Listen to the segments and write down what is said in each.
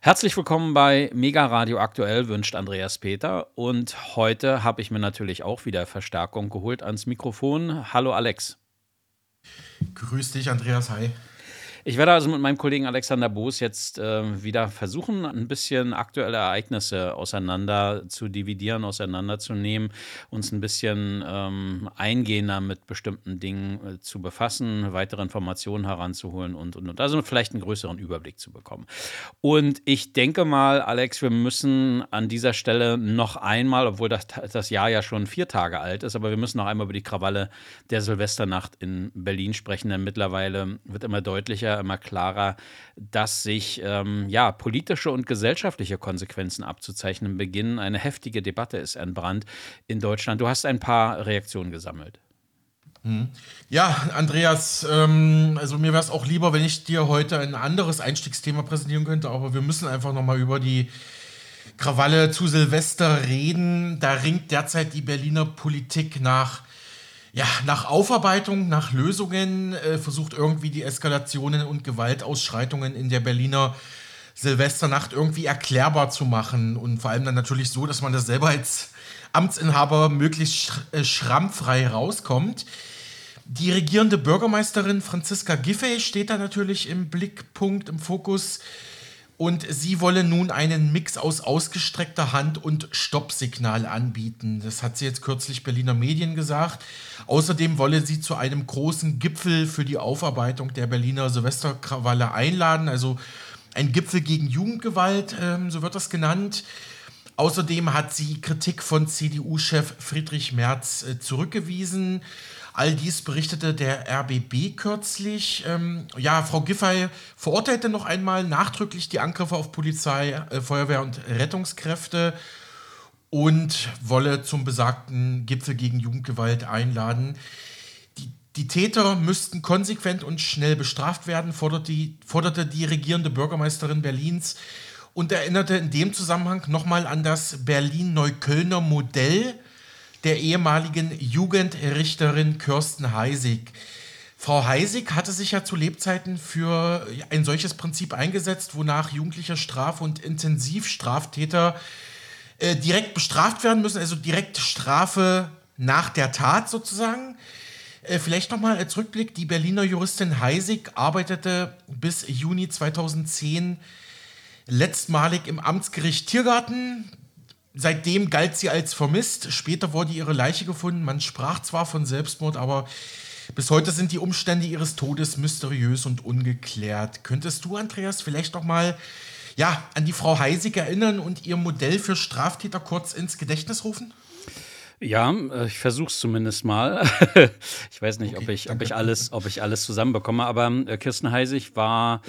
Herzlich willkommen bei Mega Radio Aktuell, wünscht Andreas Peter. Und heute habe ich mir natürlich auch wieder Verstärkung geholt ans Mikrofon. Hallo Alex. Grüß dich, Andreas. Hi. Ich werde also mit meinem Kollegen Alexander Boos jetzt äh, wieder versuchen, ein bisschen aktuelle Ereignisse auseinander zu dividieren, auseinanderzunehmen, uns ein bisschen ähm, eingehender mit bestimmten Dingen äh, zu befassen, weitere Informationen heranzuholen und, und, und. Also vielleicht einen größeren Überblick zu bekommen. Und ich denke mal, Alex, wir müssen an dieser Stelle noch einmal, obwohl das, das Jahr ja schon vier Tage alt ist, aber wir müssen noch einmal über die Krawalle der Silvesternacht in Berlin sprechen, denn mittlerweile wird immer deutlicher, immer klarer, dass sich ähm, ja, politische und gesellschaftliche Konsequenzen abzuzeichnen beginnen. Eine heftige Debatte ist entbrannt in Deutschland. Du hast ein paar Reaktionen gesammelt. Mhm. Ja, Andreas, ähm, also mir wäre es auch lieber, wenn ich dir heute ein anderes Einstiegsthema präsentieren könnte, aber wir müssen einfach nochmal über die Krawalle zu Silvester reden. Da ringt derzeit die Berliner Politik nach ja, nach Aufarbeitung, nach Lösungen äh, versucht irgendwie die Eskalationen und Gewaltausschreitungen in der Berliner Silvesternacht irgendwie erklärbar zu machen und vor allem dann natürlich so, dass man das selber als Amtsinhaber möglichst äh, schrammfrei rauskommt. Die regierende Bürgermeisterin Franziska Giffey steht da natürlich im Blickpunkt, im Fokus. Und sie wolle nun einen Mix aus ausgestreckter Hand und Stoppsignal anbieten. Das hat sie jetzt kürzlich Berliner Medien gesagt. Außerdem wolle sie zu einem großen Gipfel für die Aufarbeitung der Berliner Silvesterkrawalle einladen. Also ein Gipfel gegen Jugendgewalt, ähm, so wird das genannt. Außerdem hat sie Kritik von CDU-Chef Friedrich Merz äh, zurückgewiesen. All dies berichtete der RBB kürzlich. Ähm, ja, Frau Giffey verurteilte noch einmal nachdrücklich die Angriffe auf Polizei, äh, Feuerwehr und Rettungskräfte und wolle zum besagten Gipfel gegen Jugendgewalt einladen. Die, die Täter müssten konsequent und schnell bestraft werden, forderte die, forderte die regierende Bürgermeisterin Berlins und erinnerte in dem Zusammenhang nochmal an das Berlin-Neuköllner Modell, der ehemaligen Jugendrichterin Kirsten Heisig. Frau Heisig hatte sich ja zu Lebzeiten für ein solches Prinzip eingesetzt, wonach jugendliche Straf- und Intensivstraftäter äh, direkt bestraft werden müssen, also direkt Strafe nach der Tat sozusagen. Äh, vielleicht nochmal als Rückblick, die Berliner Juristin Heisig arbeitete bis Juni 2010 letztmalig im Amtsgericht Tiergarten. Seitdem galt sie als vermisst. Später wurde ihre Leiche gefunden. Man sprach zwar von Selbstmord, aber bis heute sind die Umstände ihres Todes mysteriös und ungeklärt. Könntest du, Andreas, vielleicht noch mal ja, an die Frau Heisig erinnern und ihr Modell für Straftäter kurz ins Gedächtnis rufen? Ja, äh, ich versuche es zumindest mal. ich weiß nicht, okay, ob, ich, ob, ich alles, ob ich alles zusammenbekomme, aber äh, Kirsten Heisig war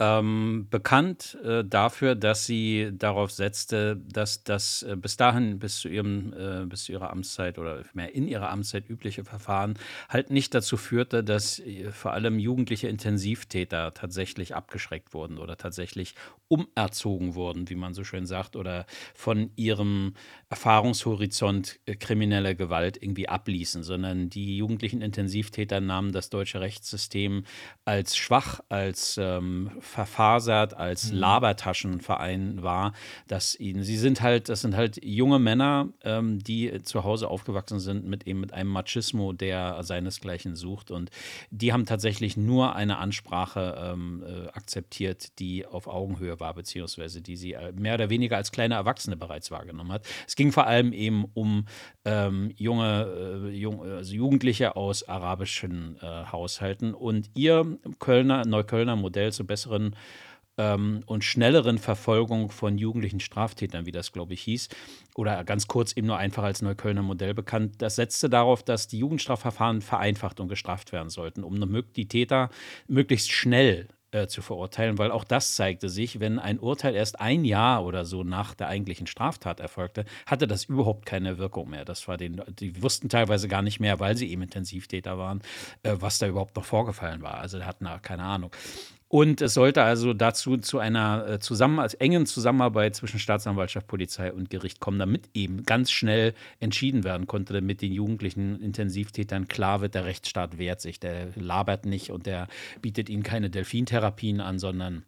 ähm, bekannt äh, dafür, dass sie darauf setzte, dass das äh, bis dahin, bis zu, ihrem, äh, bis zu ihrer Amtszeit oder mehr in ihrer Amtszeit übliche Verfahren halt nicht dazu führte, dass äh, vor allem jugendliche Intensivtäter tatsächlich abgeschreckt wurden oder tatsächlich umerzogen wurden, wie man so schön sagt, oder von ihrem Erfahrungshorizont äh, kriminelle Gewalt irgendwie abließen, sondern die jugendlichen Intensivtäter nahmen das deutsche Rechtssystem als schwach, als ähm, verfasert als mhm. Labertaschenverein war, dass ihnen, sie sind halt, das sind halt junge Männer, ähm, die zu Hause aufgewachsen sind mit eben mit einem Machismo, der seinesgleichen sucht. Und die haben tatsächlich nur eine Ansprache ähm, äh, akzeptiert, die auf Augenhöhe war, beziehungsweise die sie äh, mehr oder weniger als kleine Erwachsene bereits wahrgenommen hat. Es ging vor allem eben um ähm, junge, äh, jung, also Jugendliche aus arabischen äh, Haushalten. Und ihr Kölner, Neuköllner Modell zur besseren besseren ähm, und schnelleren Verfolgung von jugendlichen Straftätern, wie das, glaube ich, hieß, oder ganz kurz eben nur einfach als Neuköllner Modell bekannt, das setzte darauf, dass die Jugendstrafverfahren vereinfacht und gestraft werden sollten, um die Täter möglichst schnell äh, zu verurteilen, weil auch das zeigte sich, wenn ein Urteil erst ein Jahr oder so nach der eigentlichen Straftat erfolgte, hatte das überhaupt keine Wirkung mehr. Das war den, die wussten teilweise gar nicht mehr, weil sie eben Intensivtäter waren, äh, was da überhaupt noch vorgefallen war. Also hatten da keine Ahnung. Und es sollte also dazu zu einer äh, zusammen, als engen Zusammenarbeit zwischen Staatsanwaltschaft, Polizei und Gericht kommen, damit eben ganz schnell entschieden werden konnte, damit den jugendlichen Intensivtätern klar wird, der Rechtsstaat wehrt sich, der labert nicht und der bietet ihnen keine Delfintherapien an, sondern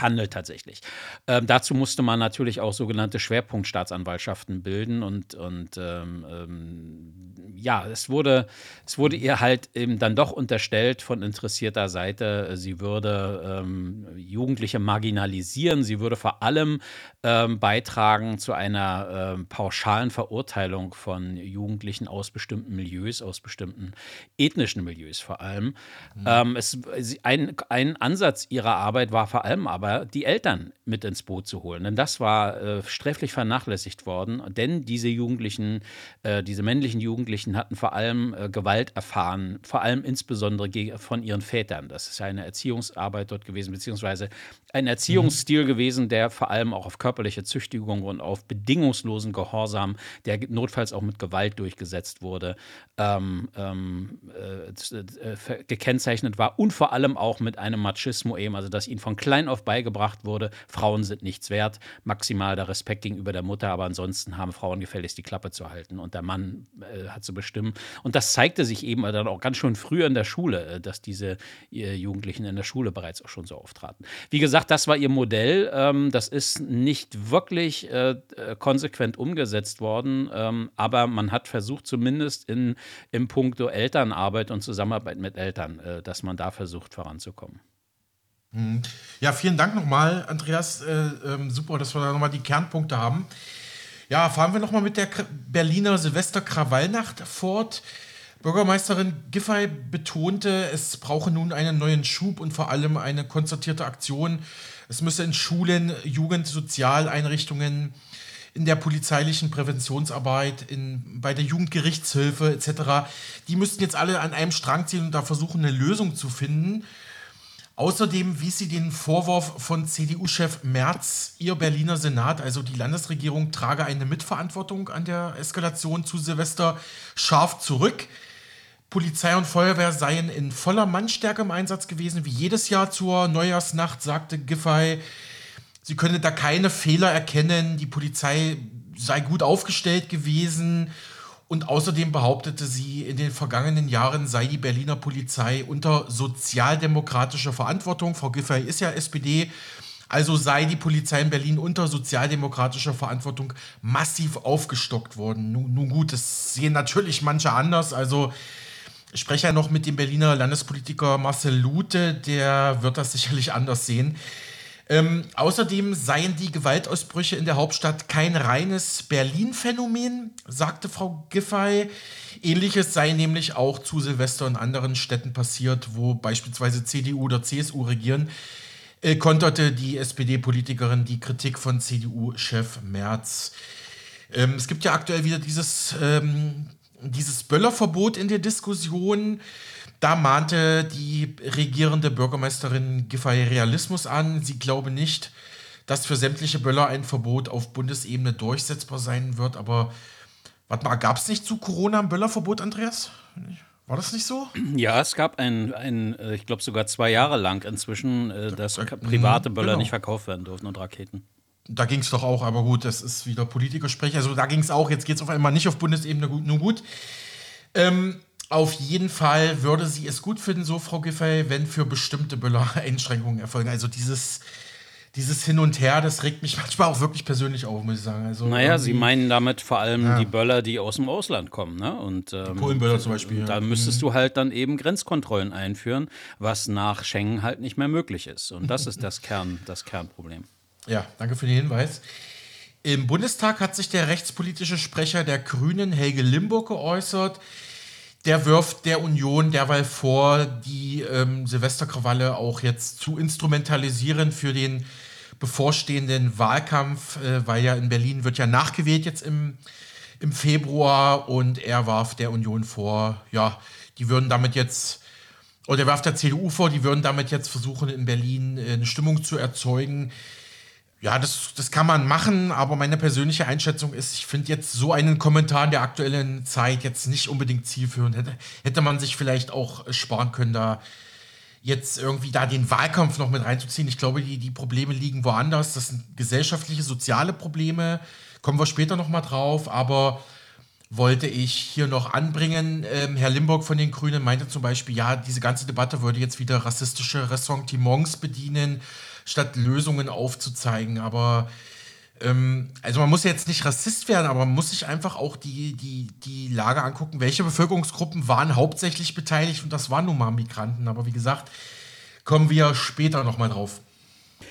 handelt tatsächlich. Ähm, dazu musste man natürlich auch sogenannte Schwerpunktstaatsanwaltschaften bilden und, und ähm, ähm, ja, es wurde, es wurde ihr halt eben dann doch unterstellt von interessierter Seite, sie würde ähm, Jugendliche marginalisieren, sie würde vor allem ähm, beitragen zu einer ähm, pauschalen Verurteilung von Jugendlichen aus bestimmten Milieus, aus bestimmten ethnischen Milieus vor allem. Mhm. es, ein, ein Ansatz ihrer Arbeit war vor allem allem aber die Eltern mit ins Boot zu holen. Denn das war äh, sträflich vernachlässigt worden. Denn diese Jugendlichen, äh, diese männlichen Jugendlichen hatten vor allem äh, Gewalt erfahren, vor allem insbesondere von ihren Vätern. Das ist eine Erziehungsarbeit dort gewesen, beziehungsweise ein Erziehungsstil mhm. gewesen, der vor allem auch auf körperliche Züchtigung und auf bedingungslosen Gehorsam, der notfalls auch mit Gewalt durchgesetzt wurde, ähm, ähm, äh, äh, gekennzeichnet war und vor allem auch mit einem Machismo eben, also dass ihnen von klein klein auf beigebracht wurde, Frauen sind nichts wert, maximal der Respekt gegenüber der Mutter, aber ansonsten haben Frauen gefälligst die Klappe zu halten und der Mann äh, hat zu bestimmen. Und das zeigte sich eben dann auch ganz schon früher in der Schule, äh, dass diese äh, Jugendlichen in der Schule bereits auch schon so auftraten. Wie gesagt, das war ihr Modell. Ähm, das ist nicht wirklich äh, äh konsequent umgesetzt worden, ähm, aber man hat versucht, zumindest in, im Punkto Elternarbeit und Zusammenarbeit mit Eltern, äh, dass man da versucht voranzukommen. Mhm. Ja, vielen Dank nochmal, Andreas. Äh, äh, super, dass wir da nochmal die Kernpunkte haben. Ja, fahren wir nochmal mit der Berliner Silvester-Krawallnacht fort. Bürgermeisterin Giffey betonte, es brauche nun einen neuen Schub und vor allem eine konzertierte Aktion. Es müsse in Schulen, Jugend-, Sozialeinrichtungen, in der polizeilichen Präventionsarbeit, in, bei der Jugendgerichtshilfe etc., die müssten jetzt alle an einem Strang ziehen und da versuchen, eine Lösung zu finden. Außerdem wies sie den Vorwurf von CDU-Chef Merz, ihr Berliner Senat, also die Landesregierung, trage eine Mitverantwortung an der Eskalation zu Silvester scharf zurück. Polizei und Feuerwehr seien in voller Mannstärke im Einsatz gewesen, wie jedes Jahr zur Neujahrsnacht, sagte Giffey. Sie könne da keine Fehler erkennen, die Polizei sei gut aufgestellt gewesen und außerdem behauptete sie, in den vergangenen Jahren sei die Berliner Polizei unter sozialdemokratischer Verantwortung. Frau Giffey ist ja SPD. Also sei die Polizei in Berlin unter sozialdemokratischer Verantwortung massiv aufgestockt worden. Nun, nun gut, das sehen natürlich manche anders. Also ich spreche ja noch mit dem Berliner Landespolitiker Marcel Lute, der wird das sicherlich anders sehen. Ähm, außerdem seien die Gewaltausbrüche in der Hauptstadt kein reines Berlin-Phänomen, sagte Frau Giffey. Ähnliches sei nämlich auch zu Silvester in anderen Städten passiert, wo beispielsweise CDU oder CSU regieren, äh, konterte die SPD-Politikerin die Kritik von CDU-Chef Merz. Ähm, es gibt ja aktuell wieder dieses, ähm, dieses Böllerverbot in der Diskussion. Da mahnte die regierende Bürgermeisterin Giffey Realismus an. Sie glaube nicht, dass für sämtliche Böller ein Verbot auf Bundesebene durchsetzbar sein wird. Aber warte mal, gab es nicht zu Corona ein Böllerverbot, Andreas? War das nicht so? Ja, es gab ein, ein äh, ich glaube sogar zwei Jahre lang inzwischen, äh, dass private Böller genau. nicht verkauft werden durften und Raketen. Da ging es doch auch, aber gut, das ist wieder Politikersprech. Also da ging es auch, jetzt geht es auf einmal nicht auf Bundesebene, gut, nur gut. Ähm, auf jeden Fall würde sie es gut finden, so Frau Giffey, wenn für bestimmte Böller Einschränkungen erfolgen. Also dieses, dieses Hin und Her, das regt mich manchmal auch wirklich persönlich auf, muss ich sagen. Also naja, Sie meinen damit vor allem ja. die Böller, die aus dem Ausland kommen. Ne? Und, ähm, Polenböller zum Beispiel. Da ja. müsstest mhm. du halt dann eben Grenzkontrollen einführen, was nach Schengen halt nicht mehr möglich ist. Und das ist das, Kern, das Kernproblem. Ja, danke für den Hinweis. Im Bundestag hat sich der rechtspolitische Sprecher der Grünen, Helge Limburg, geäußert der wirft der Union derweil vor, die ähm, Silvesterkrawalle auch jetzt zu instrumentalisieren für den bevorstehenden Wahlkampf, äh, weil ja in Berlin wird ja nachgewählt jetzt im, im Februar und er warf der Union vor, ja, die würden damit jetzt, oder er warf der CDU vor, die würden damit jetzt versuchen, in Berlin äh, eine Stimmung zu erzeugen, ja, das, das kann man machen, aber meine persönliche Einschätzung ist, ich finde jetzt so einen Kommentar in der aktuellen Zeit jetzt nicht unbedingt zielführend. Hätte, hätte man sich vielleicht auch sparen können, da jetzt irgendwie da den Wahlkampf noch mit reinzuziehen. Ich glaube, die, die Probleme liegen woanders. Das sind gesellschaftliche, soziale Probleme. Kommen wir später nochmal drauf, aber wollte ich hier noch anbringen. Ähm, Herr Limburg von den Grünen meinte zum Beispiel, ja, diese ganze Debatte würde jetzt wieder rassistische Ressentiments bedienen statt Lösungen aufzuzeigen. Aber ähm, also man muss jetzt nicht Rassist werden, aber man muss sich einfach auch die, die, die Lage angucken, welche Bevölkerungsgruppen waren hauptsächlich beteiligt und das waren nun mal Migranten. Aber wie gesagt, kommen wir später nochmal drauf.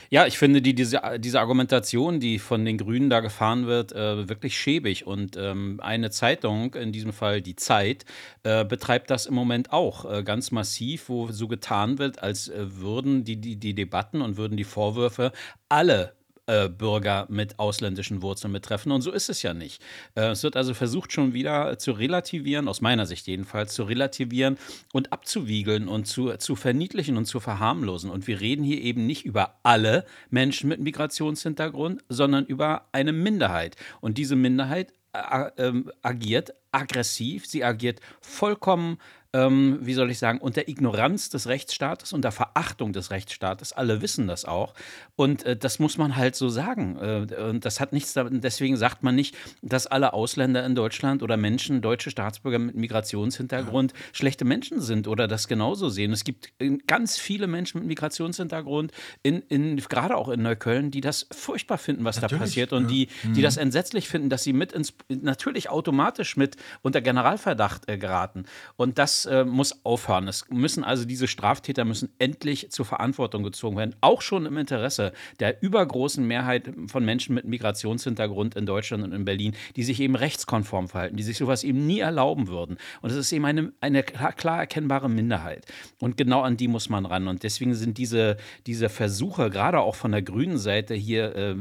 Ja, ich finde die, diese, diese Argumentation, die von den Grünen da gefahren wird, äh, wirklich schäbig. Und ähm, eine Zeitung, in diesem Fall die Zeit, äh, betreibt das im Moment auch äh, ganz massiv, wo so getan wird, als äh, würden die, die, die Debatten und würden die Vorwürfe alle äh, Bürger mit ausländischen Wurzeln betreffen. Und so ist es ja nicht. Äh, es wird also versucht, schon wieder zu relativieren, aus meiner Sicht jedenfalls, zu relativieren und abzuwiegeln und zu, zu verniedlichen und zu verharmlosen. Und wir reden hier eben nicht über alle Menschen mit Migrationshintergrund, sondern über eine Minderheit. Und diese Minderheit äh, ähm, agiert aggressiv, sie agiert vollkommen ähm, wie soll ich sagen, unter Ignoranz des Rechtsstaates, unter Verachtung des Rechtsstaates. Alle wissen das auch. Und äh, das muss man halt so sagen. Äh, und das hat nichts, deswegen sagt man nicht, dass alle Ausländer in Deutschland oder Menschen, deutsche Staatsbürger mit Migrationshintergrund ja. schlechte Menschen sind oder das genauso sehen. Es gibt äh, ganz viele Menschen mit Migrationshintergrund, in, in, gerade auch in Neukölln, die das furchtbar finden, was natürlich, da passiert und ja. die, die mhm. das entsetzlich finden, dass sie mit ins, natürlich automatisch mit unter Generalverdacht äh, geraten. Und das äh, muss aufhören. Es müssen also diese Straftäter müssen endlich zur Verantwortung gezogen werden, auch schon im Interesse der übergroßen Mehrheit von Menschen mit Migrationshintergrund in Deutschland und in Berlin, die sich eben rechtskonform verhalten, die sich sowas eben nie erlauben würden. Und es ist eben eine, eine klar, klar erkennbare Minderheit. Und genau an die muss man ran. Und deswegen sind diese, diese Versuche, gerade auch von der grünen Seite hier äh,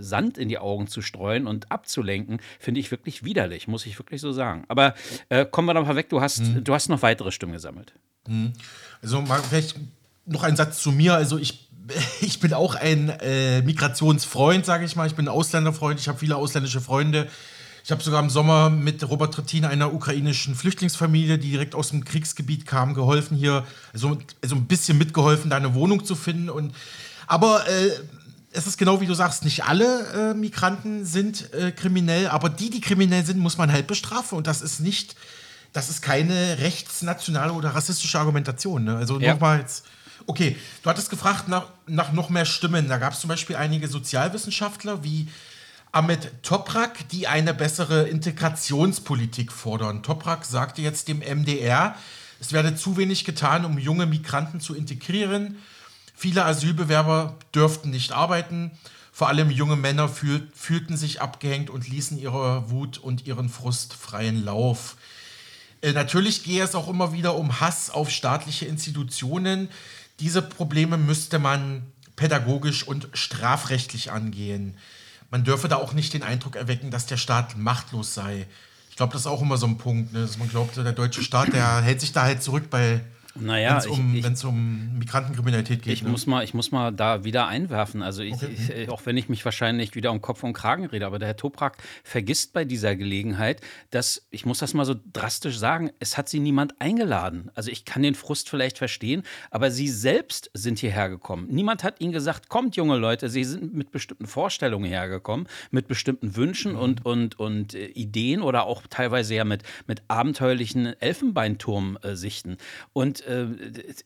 Sand in die Augen zu streuen und abzulenken, finde ich wirklich widerlich, muss ich wirklich so sagen. Aber äh, kommen wir doch mal weg. Du hast, hm. du hast hast noch weitere Stimmen gesammelt. Hm. Also vielleicht noch ein Satz zu mir. Also ich, ich bin auch ein äh, Migrationsfreund, sage ich mal. Ich bin ein Ausländerfreund. Ich habe viele ausländische Freunde. Ich habe sogar im Sommer mit Robert Trittin, einer ukrainischen Flüchtlingsfamilie, die direkt aus dem Kriegsgebiet kam, geholfen hier, also, also ein bisschen mitgeholfen, da eine Wohnung zu finden. Und, aber äh, es ist genau wie du sagst, nicht alle äh, Migranten sind äh, kriminell, aber die, die kriminell sind, muss man halt bestrafen. Und das ist nicht das ist keine rechtsnationale oder rassistische Argumentation. Ne? Also ja. nochmal jetzt. Okay, du hattest gefragt nach, nach noch mehr Stimmen. Da gab es zum Beispiel einige Sozialwissenschaftler wie Ahmed Toprak, die eine bessere Integrationspolitik fordern. Toprak sagte jetzt dem MDR, es werde zu wenig getan, um junge Migranten zu integrieren. Viele Asylbewerber dürften nicht arbeiten. Vor allem junge Männer fühl, fühlten sich abgehängt und ließen ihre Wut und ihren Frust freien Lauf. Äh, natürlich gehe es auch immer wieder um Hass auf staatliche Institutionen. Diese Probleme müsste man pädagogisch und strafrechtlich angehen. Man dürfe da auch nicht den Eindruck erwecken, dass der Staat machtlos sei. Ich glaube, das ist auch immer so ein Punkt, ne? dass man glaubt, der deutsche Staat, der hält sich da halt zurück bei naja, wenn es um, um Migrantenkriminalität geht. Ich, ne? muss mal, ich muss mal da wieder einwerfen. Also, ich, okay. ich, auch wenn ich mich wahrscheinlich wieder um Kopf und Kragen rede, aber der Herr Toprak vergisst bei dieser Gelegenheit, dass, ich muss das mal so drastisch sagen, es hat sie niemand eingeladen. Also, ich kann den Frust vielleicht verstehen, aber sie selbst sind hierher gekommen. Niemand hat ihnen gesagt, kommt, junge Leute, sie sind mit bestimmten Vorstellungen hergekommen, mit bestimmten Wünschen mhm. und, und, und äh, Ideen oder auch teilweise ja mit, mit abenteuerlichen Elfenbeinturm-Sichten. Äh, und äh,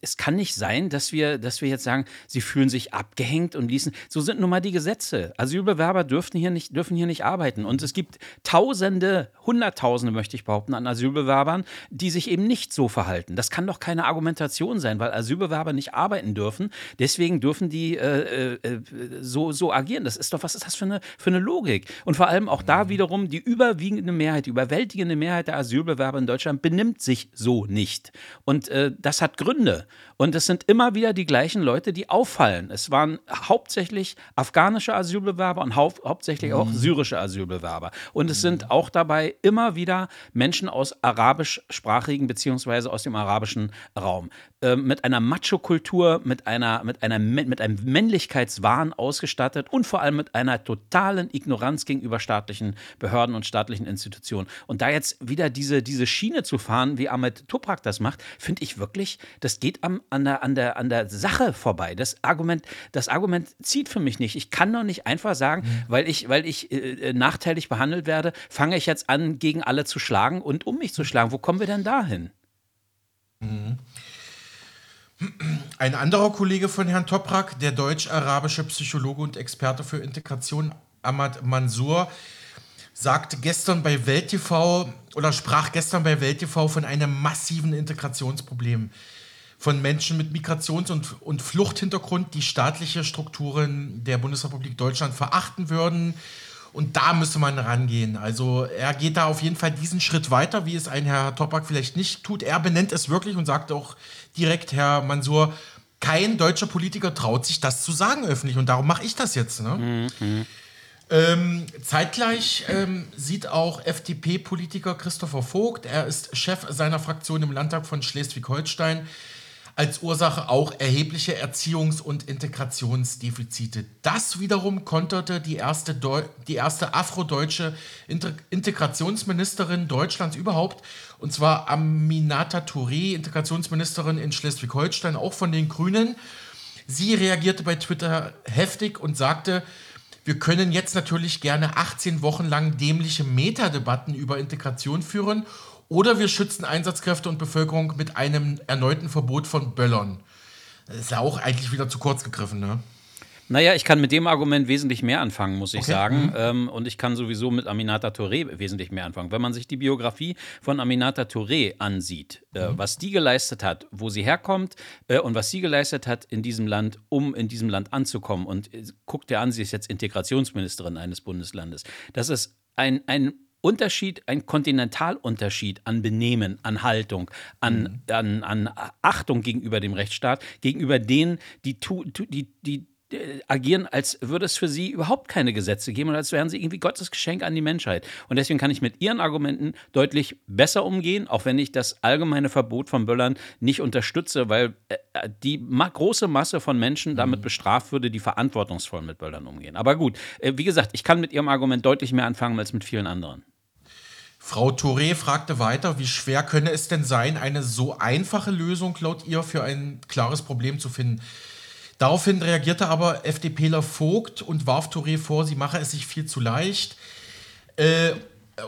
es kann nicht sein, dass wir, dass wir jetzt sagen, sie fühlen sich abgehängt und ließen. So sind nun mal die Gesetze. Asylbewerber dürfen hier nicht, dürfen hier nicht arbeiten. Und es gibt Tausende, Hunderttausende, möchte ich behaupten, an Asylbewerbern, die sich eben nicht so verhalten. Das kann doch keine Argumentation sein, weil Asylbewerber nicht arbeiten dürfen. Deswegen dürfen die äh, äh, so, so agieren. Das ist doch, was ist das für eine, für eine Logik? Und vor allem auch da wiederum, die überwiegende Mehrheit, die überwältigende Mehrheit der Asylbewerber in Deutschland benimmt sich so nicht. Und äh, das das hat Gründe. Und es sind immer wieder die gleichen Leute, die auffallen. Es waren hauptsächlich afghanische Asylbewerber und hau hauptsächlich auch mhm. syrische Asylbewerber. Und es sind auch dabei immer wieder Menschen aus arabischsprachigen beziehungsweise aus dem arabischen Raum. Äh, mit einer Macho-Kultur, mit, einer, mit, einer, mit einem Männlichkeitswahn ausgestattet und vor allem mit einer totalen Ignoranz gegenüber staatlichen Behörden und staatlichen Institutionen. Und da jetzt wieder diese, diese Schiene zu fahren, wie Ahmed Toprak das macht, finde ich wirklich, das geht am an der, an der, an der Sache vorbei. Das Argument, das Argument zieht für mich nicht. Ich kann doch nicht einfach sagen, mhm. weil ich, weil ich äh, äh, nachteilig behandelt werde, fange ich jetzt an, gegen alle zu schlagen und um mich zu schlagen. Wo kommen wir denn dahin? Mhm. Ein anderer Kollege von Herrn Toprak, der deutsch-arabische Psychologe und Experte für Integration, Ahmad Mansour, sagte gestern bei Welt TV oder sprach gestern bei Welt TV von einem massiven Integrationsproblem von Menschen mit Migrations- und, und Fluchthintergrund, die staatliche Strukturen der Bundesrepublik Deutschland verachten würden. Und da müsste man rangehen. Also er geht da auf jeden Fall diesen Schritt weiter, wie es ein Herr Topak vielleicht nicht tut. Er benennt es wirklich und sagt auch direkt, Herr Mansur, kein deutscher Politiker traut sich das zu sagen öffentlich. Und darum mache ich das jetzt. Ne? Mhm. Ähm, zeitgleich ähm, sieht auch FDP-Politiker Christopher Vogt, er ist Chef seiner Fraktion im Landtag von Schleswig-Holstein, als Ursache auch erhebliche Erziehungs- und Integrationsdefizite. Das wiederum konterte die erste, die erste afrodeutsche Inter Integrationsministerin Deutschlands überhaupt, und zwar Aminata Touré, Integrationsministerin in Schleswig-Holstein, auch von den Grünen. Sie reagierte bei Twitter heftig und sagte, wir können jetzt natürlich gerne 18 Wochen lang dämliche Metadebatten über Integration führen oder wir schützen Einsatzkräfte und Bevölkerung mit einem erneuten Verbot von Böllern. Das ist ja auch eigentlich wieder zu kurz gegriffen, ne? Naja, ich kann mit dem Argument wesentlich mehr anfangen, muss ich okay. sagen. Mhm. Ähm, und ich kann sowieso mit Aminata Touré wesentlich mehr anfangen. Wenn man sich die Biografie von Aminata Touré ansieht, äh, mhm. was die geleistet hat, wo sie herkommt äh, und was sie geleistet hat in diesem Land, um in diesem Land anzukommen. Und äh, guckt dir an, sie ist jetzt Integrationsministerin eines Bundeslandes. Das ist ein, ein Unterschied, ein Kontinentalunterschied an Benehmen, an Haltung, an, mhm. an, an Achtung gegenüber dem Rechtsstaat, gegenüber denen, die, die, die, äh, agieren, als würde es für sie überhaupt keine Gesetze geben und als wären sie irgendwie Gottes Geschenk an die Menschheit. Und deswegen kann ich mit ihren Argumenten deutlich besser umgehen, auch wenn ich das allgemeine Verbot von Böllern nicht unterstütze, weil äh, die ma große Masse von Menschen damit mhm. bestraft würde, die verantwortungsvoll mit Böllern umgehen. Aber gut, äh, wie gesagt, ich kann mit ihrem Argument deutlich mehr anfangen als mit vielen anderen. Frau Touré fragte weiter, wie schwer könne es denn sein, eine so einfache Lösung laut ihr für ein klares Problem zu finden. Daraufhin reagierte aber FDPler Vogt und warf Touré vor, sie mache es sich viel zu leicht. Äh,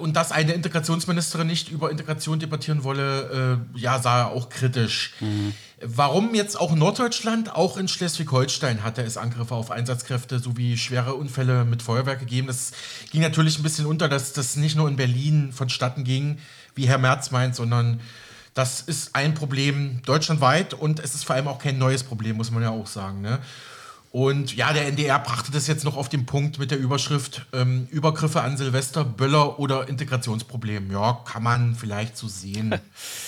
und dass eine Integrationsministerin nicht über Integration debattieren wolle, äh, ja, sah er auch kritisch. Mhm. Warum jetzt auch Norddeutschland? Auch in Schleswig-Holstein hatte es Angriffe auf Einsatzkräfte sowie schwere Unfälle mit Feuerwerk gegeben. Das ging natürlich ein bisschen unter, dass das nicht nur in Berlin vonstatten ging, wie Herr Merz meint, sondern das ist ein Problem deutschlandweit und es ist vor allem auch kein neues Problem, muss man ja auch sagen. Ne? Und ja, der NDR brachte das jetzt noch auf den Punkt mit der Überschrift ähm, Übergriffe an Silvester, Böller oder Integrationsproblem. Ja, kann man vielleicht so sehen.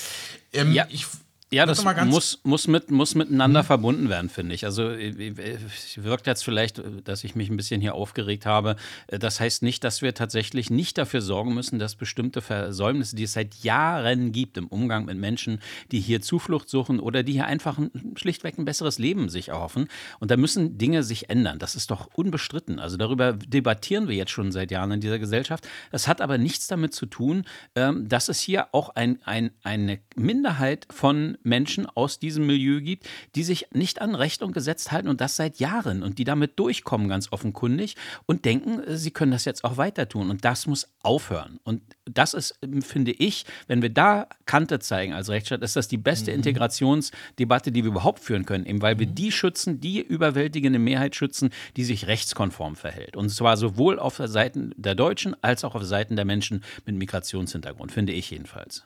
ähm, ja. Ich ja, das muss, muss, mit, muss miteinander mhm. verbunden werden, finde ich. Also äh, äh, es wirkt jetzt vielleicht, dass ich mich ein bisschen hier aufgeregt habe. Äh, das heißt nicht, dass wir tatsächlich nicht dafür sorgen müssen, dass bestimmte Versäumnisse, die es seit Jahren gibt im Umgang mit Menschen, die hier Zuflucht suchen oder die hier einfach ein, schlichtweg ein besseres Leben sich erhoffen. Und da müssen Dinge sich ändern. Das ist doch unbestritten. Also darüber debattieren wir jetzt schon seit Jahren in dieser Gesellschaft. Das hat aber nichts damit zu tun, ähm, dass es hier auch ein, ein, eine Minderheit von Menschen aus diesem Milieu gibt, die sich nicht an Recht und Gesetz halten und das seit Jahren und die damit durchkommen, ganz offenkundig und denken, äh, sie können das jetzt auch weiter tun. Und das muss aufhören. Und das ist, ähm, finde ich, wenn wir da Kante zeigen als Rechtsstaat, ist das die beste mhm. Integrationsdebatte, die wir überhaupt führen können, eben weil wir mhm. die schützen, die überwältigende Mehrheit schützen, die sich rechtskonform verhält. Und zwar sowohl auf Seiten der Deutschen als auch auf Seiten der Menschen mit Migrationshintergrund, finde ich jedenfalls.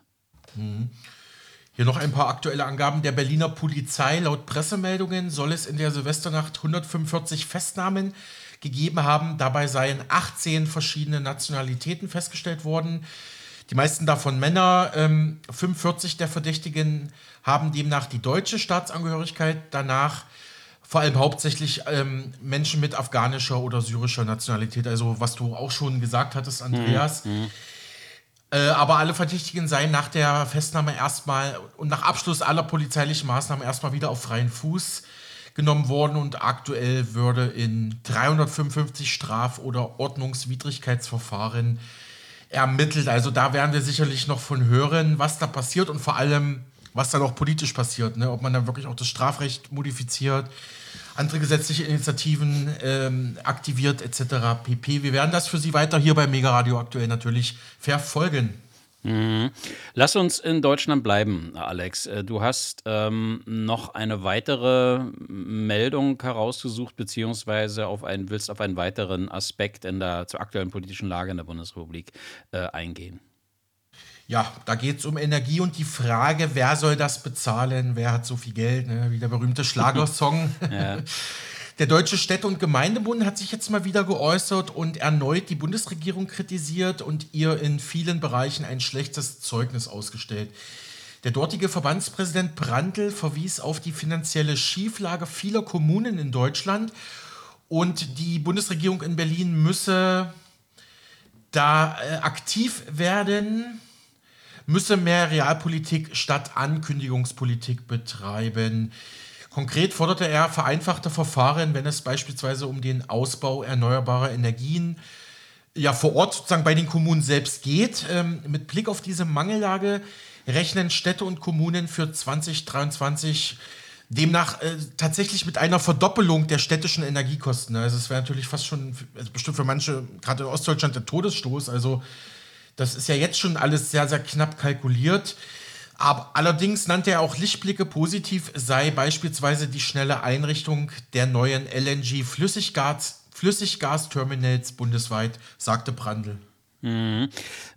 Mhm. Hier noch ein paar aktuelle Angaben der Berliner Polizei. Laut Pressemeldungen soll es in der Silvesternacht 145 Festnahmen gegeben haben. Dabei seien 18 verschiedene Nationalitäten festgestellt worden. Die meisten davon Männer. Ähm, 45 der Verdächtigen haben demnach die deutsche Staatsangehörigkeit. Danach vor allem hauptsächlich ähm, Menschen mit afghanischer oder syrischer Nationalität. Also was du auch schon gesagt hattest, Andreas. Mhm. Äh, aber alle Verdächtigen seien nach der Festnahme erstmal und nach Abschluss aller polizeilichen Maßnahmen erstmal wieder auf freien Fuß genommen worden und aktuell würde in 355 Straf- oder Ordnungswidrigkeitsverfahren ermittelt. Also da werden wir sicherlich noch von hören, was da passiert und vor allem, was da noch politisch passiert. Ne? Ob man dann wirklich auch das Strafrecht modifiziert, andere gesetzliche Initiativen ähm, aktiviert etc. pp. Wir werden das für Sie weiter hier bei Mega Radio aktuell natürlich verfolgen. Mhm. Lass uns in Deutschland bleiben, Alex. Äh, du hast ähm, noch eine weitere Meldung herausgesucht, beziehungsweise auf einen, willst auf einen weiteren Aspekt in der, zur aktuellen politischen Lage in der Bundesrepublik äh, eingehen. Ja, da geht es um Energie und die Frage, wer soll das bezahlen, wer hat so viel Geld, ne? wie der berühmte Schlagersong. ja. Der Deutsche Städte- und Gemeindebund hat sich jetzt mal wieder geäußert und erneut die Bundesregierung kritisiert und ihr in vielen Bereichen ein schlechtes Zeugnis ausgestellt. Der dortige Verbandspräsident Brandl verwies auf die finanzielle Schieflage vieler Kommunen in Deutschland und die Bundesregierung in Berlin müsse da äh, aktiv werden, müsse mehr Realpolitik statt Ankündigungspolitik betreiben. Konkret forderte er vereinfachte Verfahren, wenn es beispielsweise um den Ausbau erneuerbarer Energien ja vor Ort sozusagen bei den Kommunen selbst geht. Ähm, mit Blick auf diese Mangellage rechnen Städte und Kommunen für 2023 demnach äh, tatsächlich mit einer Verdoppelung der städtischen Energiekosten. Also es wäre natürlich fast schon, also bestimmt für manche, gerade in Ostdeutschland, der Todesstoß. Also das ist ja jetzt schon alles sehr, sehr knapp kalkuliert. Aber allerdings nannte er auch Lichtblicke positiv, sei beispielsweise die schnelle Einrichtung der neuen LNG-Flüssiggas, Flüssiggasterminals bundesweit, sagte Brandl. Mhm.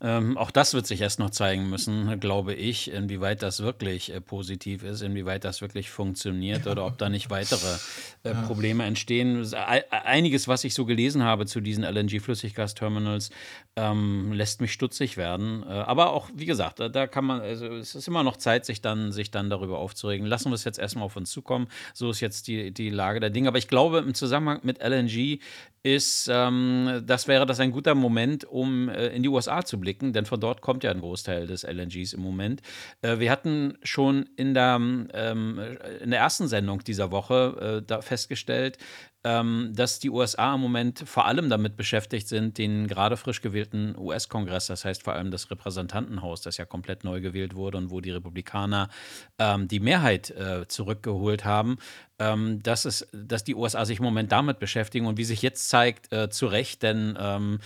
Ähm, auch das wird sich erst noch zeigen müssen, glaube ich, inwieweit das wirklich äh, positiv ist, inwieweit das wirklich funktioniert oder ob da nicht weitere äh, ja. Probleme entstehen. Einiges, was ich so gelesen habe zu diesen LNG-Flüssiggasterminals, ähm, lässt mich stutzig werden. Äh, aber auch, wie gesagt, da, da, kann man, also es ist immer noch Zeit, sich dann, sich dann darüber aufzuregen. Lassen wir es jetzt erstmal auf uns zukommen. So ist jetzt die, die Lage der Dinge. Aber ich glaube, im Zusammenhang mit LNG ist, ähm, das wäre das ein guter Moment, um äh, in die USA zu blicken, denn von dort kommt ja ein Großteil des LNGs im Moment. Äh, wir hatten schon in der, ähm, in der ersten Sendung dieser Woche äh, festgestellt, ähm, dass die USA im Moment vor allem damit beschäftigt sind, den gerade frisch gewählten US-Kongress, das heißt vor allem das Repräsentantenhaus, das ja komplett neu gewählt wurde und wo die Republikaner ähm, die Mehrheit äh, zurückgeholt haben, ähm, dass, es, dass die USA sich im Moment damit beschäftigen und wie sich jetzt zeigt, äh, zu Recht, denn ähm,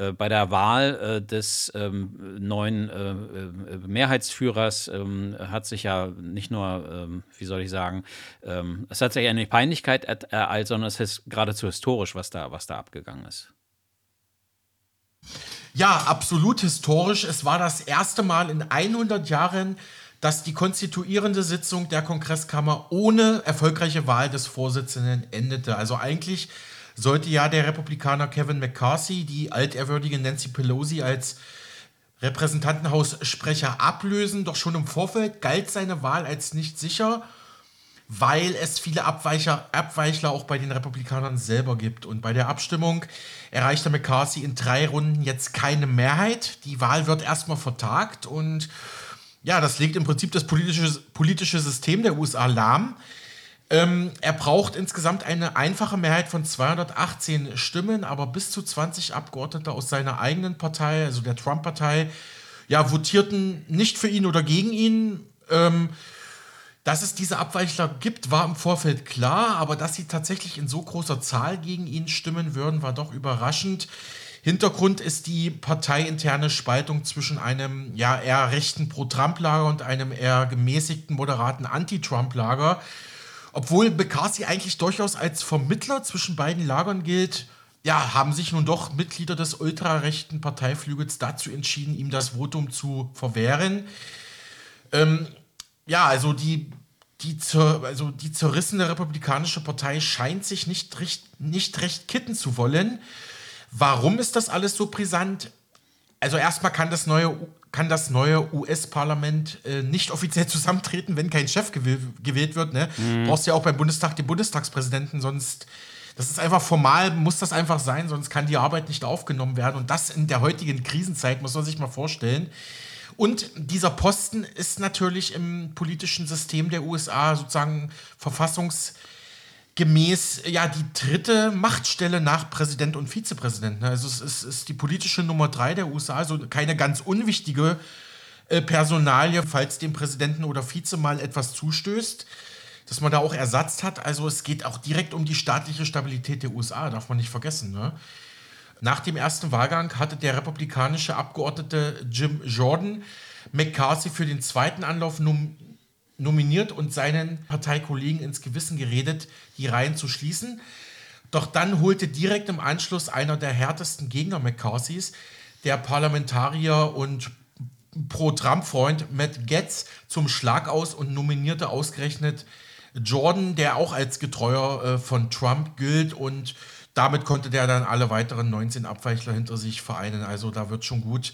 äh, bei der Wahl äh, des ähm, neuen äh, äh, Mehrheitsführers ähm, hat sich ja nicht nur, ähm, wie soll ich sagen, ähm, es hat sich eine Peinlichkeit ereilt, sondern es ist geradezu historisch, was da, was da abgegangen ist. Ja, absolut historisch. Es war das erste Mal in 100 Jahren, dass die konstituierende Sitzung der Kongresskammer ohne erfolgreiche Wahl des Vorsitzenden endete. Also eigentlich sollte ja der Republikaner Kevin McCarthy die altehrwürdige Nancy Pelosi als Repräsentantenhaussprecher ablösen, doch schon im Vorfeld galt seine Wahl als nicht sicher, weil es viele Abweicher, Abweichler auch bei den Republikanern selber gibt. Und bei der Abstimmung erreichte McCarthy in drei Runden jetzt keine Mehrheit. Die Wahl wird erstmal vertagt und ja, das legt im Prinzip das politische, politische System der USA lahm. Ähm, er braucht insgesamt eine einfache Mehrheit von 218 Stimmen, aber bis zu 20 Abgeordnete aus seiner eigenen Partei, also der Trump-Partei, ja, votierten nicht für ihn oder gegen ihn. Ähm, dass es diese Abweichler gibt, war im Vorfeld klar, aber dass sie tatsächlich in so großer Zahl gegen ihn stimmen würden, war doch überraschend. Hintergrund ist die parteiinterne Spaltung zwischen einem ja eher rechten Pro-Trump-Lager und einem eher gemäßigten, moderaten Anti-Trump-Lager. Obwohl McCarthy eigentlich durchaus als Vermittler zwischen beiden Lagern gilt, ja, haben sich nun doch Mitglieder des ultrarechten Parteiflügels dazu entschieden, ihm das Votum zu verwehren. Ähm, ja, also die, die, zer, also die zerrissene Republikanische Partei scheint sich nicht recht, nicht recht kitten zu wollen. Warum ist das alles so brisant? Also erstmal kann das neue kann das neue US-Parlament äh, nicht offiziell zusammentreten, wenn kein Chef gewähl gewählt wird. Ne? Mhm. Brauchst ja auch beim Bundestag den Bundestagspräsidenten, sonst das ist einfach formal, muss das einfach sein, sonst kann die Arbeit nicht aufgenommen werden. Und das in der heutigen Krisenzeit, muss man sich mal vorstellen. Und dieser Posten ist natürlich im politischen System der USA sozusagen verfassungs- gemäß ja die dritte Machtstelle nach Präsident und Vizepräsident. Ne? Also es ist, ist die politische Nummer drei der USA, also keine ganz unwichtige äh, Personalie, falls dem Präsidenten oder Vize mal etwas zustößt, dass man da auch Ersatz hat. Also es geht auch direkt um die staatliche Stabilität der USA, darf man nicht vergessen. Ne? Nach dem ersten Wahlgang hatte der republikanische Abgeordnete Jim Jordan McCarthy für den zweiten Anlauf nom nominiert und seinen Parteikollegen ins Gewissen geredet, die Reihen zu schließen. Doch dann holte direkt im Anschluss einer der härtesten Gegner McCarthys, der Parlamentarier und Pro-Trump-Freund Matt Getz, zum Schlag aus und nominierte ausgerechnet Jordan, der auch als Getreuer äh, von Trump gilt und damit konnte der dann alle weiteren 19 Abweichler hinter sich vereinen. Also da wird schon gut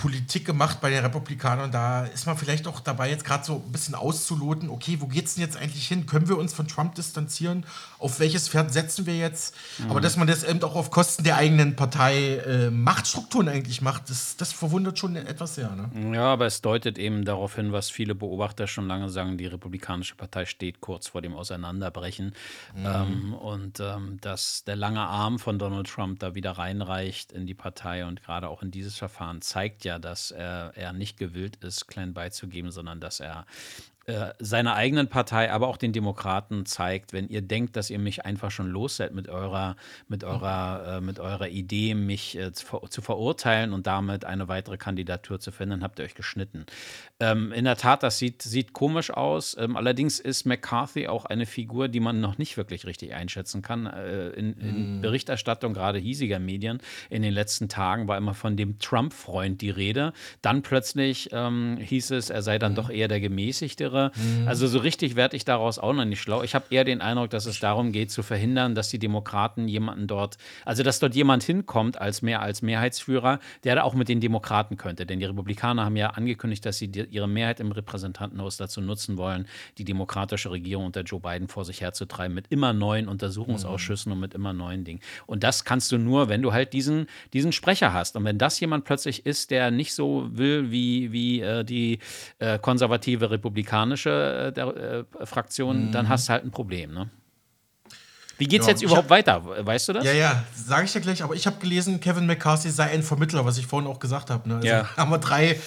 Politik gemacht bei den Republikanern. Da ist man vielleicht auch dabei, jetzt gerade so ein bisschen auszuloten, okay, wo geht es denn jetzt eigentlich hin? Können wir uns von Trump distanzieren? Auf welches Pferd setzen wir jetzt? Mhm. Aber dass man das eben auch auf Kosten der eigenen Partei äh, Machtstrukturen eigentlich macht, das, das verwundert schon etwas sehr. Ne? Ja, aber es deutet eben darauf hin, was viele Beobachter schon lange sagen, die Republikanische Partei steht kurz vor dem Auseinanderbrechen. Mhm. Ähm, und ähm, dass der lange Arm von Donald Trump da wieder reinreicht in die Partei und gerade auch in dieses Verfahren zeigt ja, dass er, er nicht gewillt ist, klein beizugeben, sondern dass er äh, seiner eigenen Partei, aber auch den Demokraten zeigt, wenn ihr denkt, dass ihr mich einfach schon los seid mit eurer, mit eurer, äh, mit eurer Idee, mich äh, zu, zu, verurteilen und damit eine weitere Kandidatur zu finden, habt ihr euch geschnitten. Ähm, in der Tat, das sieht, sieht komisch aus. Ähm, allerdings ist McCarthy auch eine Figur, die man noch nicht wirklich richtig einschätzen kann. Äh, in, in mm. Berichterstattung gerade hiesiger Medien in den letzten Tagen war immer von dem Trump-Freund die Rede. Dann plötzlich ähm, hieß es, er sei dann mm. doch eher der gemäßigtere wäre. Mhm. Also so richtig werde ich daraus auch noch nicht schlau. Ich habe eher den Eindruck, dass es darum geht, zu verhindern, dass die Demokraten jemanden dort, also dass dort jemand hinkommt als mehr als Mehrheitsführer, der da auch mit den Demokraten könnte. Denn die Republikaner haben ja angekündigt, dass sie die, ihre Mehrheit im Repräsentantenhaus dazu nutzen wollen, die demokratische Regierung unter Joe Biden vor sich herzutreiben mit immer neuen Untersuchungsausschüssen mhm. und mit immer neuen Dingen. Und das kannst du nur, wenn du halt diesen, diesen Sprecher hast. Und wenn das jemand plötzlich ist, der nicht so will wie, wie äh, die äh, konservative Republikaner, republikanische äh, der, äh, Fraktion, mhm. dann hast du halt ein Problem. Ne? Wie geht's ja, jetzt überhaupt hab, weiter? Weißt du das? Ja, ja, sage ich dir gleich. Aber ich habe gelesen, Kevin McCarthy sei ein Vermittler, was ich vorhin auch gesagt habe. Ne? Also ja. haben wir drei,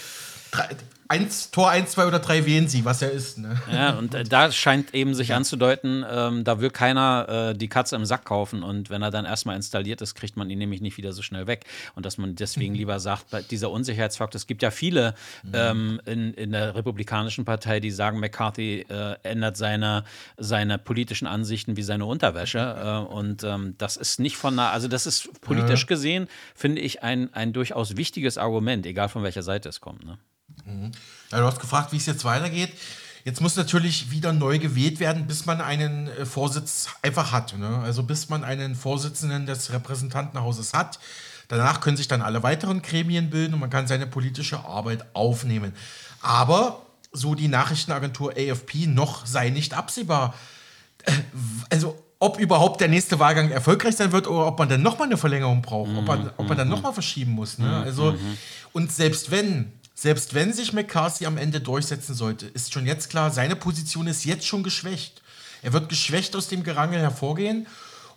drei, eins, Tor 1, 2 oder 3 wählen sie, was er ist. Ne? Ja, und äh, da scheint eben sich anzudeuten, ähm, da will keiner äh, die Katze im Sack kaufen und wenn er dann erstmal installiert ist, kriegt man ihn nämlich nicht wieder so schnell weg. Und dass man deswegen lieber sagt, dieser Unsicherheitsfaktor, es gibt ja viele ähm, in, in der Republikanischen Partei, die sagen, McCarthy äh, ändert seine, seine politischen Ansichten wie seine Unterwäsche. Äh, und ähm, das ist nicht von einer, also das ist politisch gesehen, finde ich, ein, ein durchaus wichtiges Argument, egal von welcher Seite es kommt. Ne? Mhm. Ja, du hast gefragt, wie es jetzt weitergeht. Jetzt muss natürlich wieder neu gewählt werden, bis man einen äh, Vorsitz einfach hat. Ne? Also bis man einen Vorsitzenden des Repräsentantenhauses hat. Danach können sich dann alle weiteren Gremien bilden und man kann seine politische Arbeit aufnehmen. Aber, so die Nachrichtenagentur AFP, noch sei nicht absehbar. Äh, also ob überhaupt der nächste Wahlgang erfolgreich sein wird oder ob man dann nochmal eine Verlängerung braucht, ob man, ob man dann mhm. nochmal verschieben muss. Ne? Mhm. Also, mhm. und selbst wenn selbst wenn sich McCarthy am Ende durchsetzen sollte, ist schon jetzt klar, seine Position ist jetzt schon geschwächt. Er wird geschwächt aus dem Gerangel hervorgehen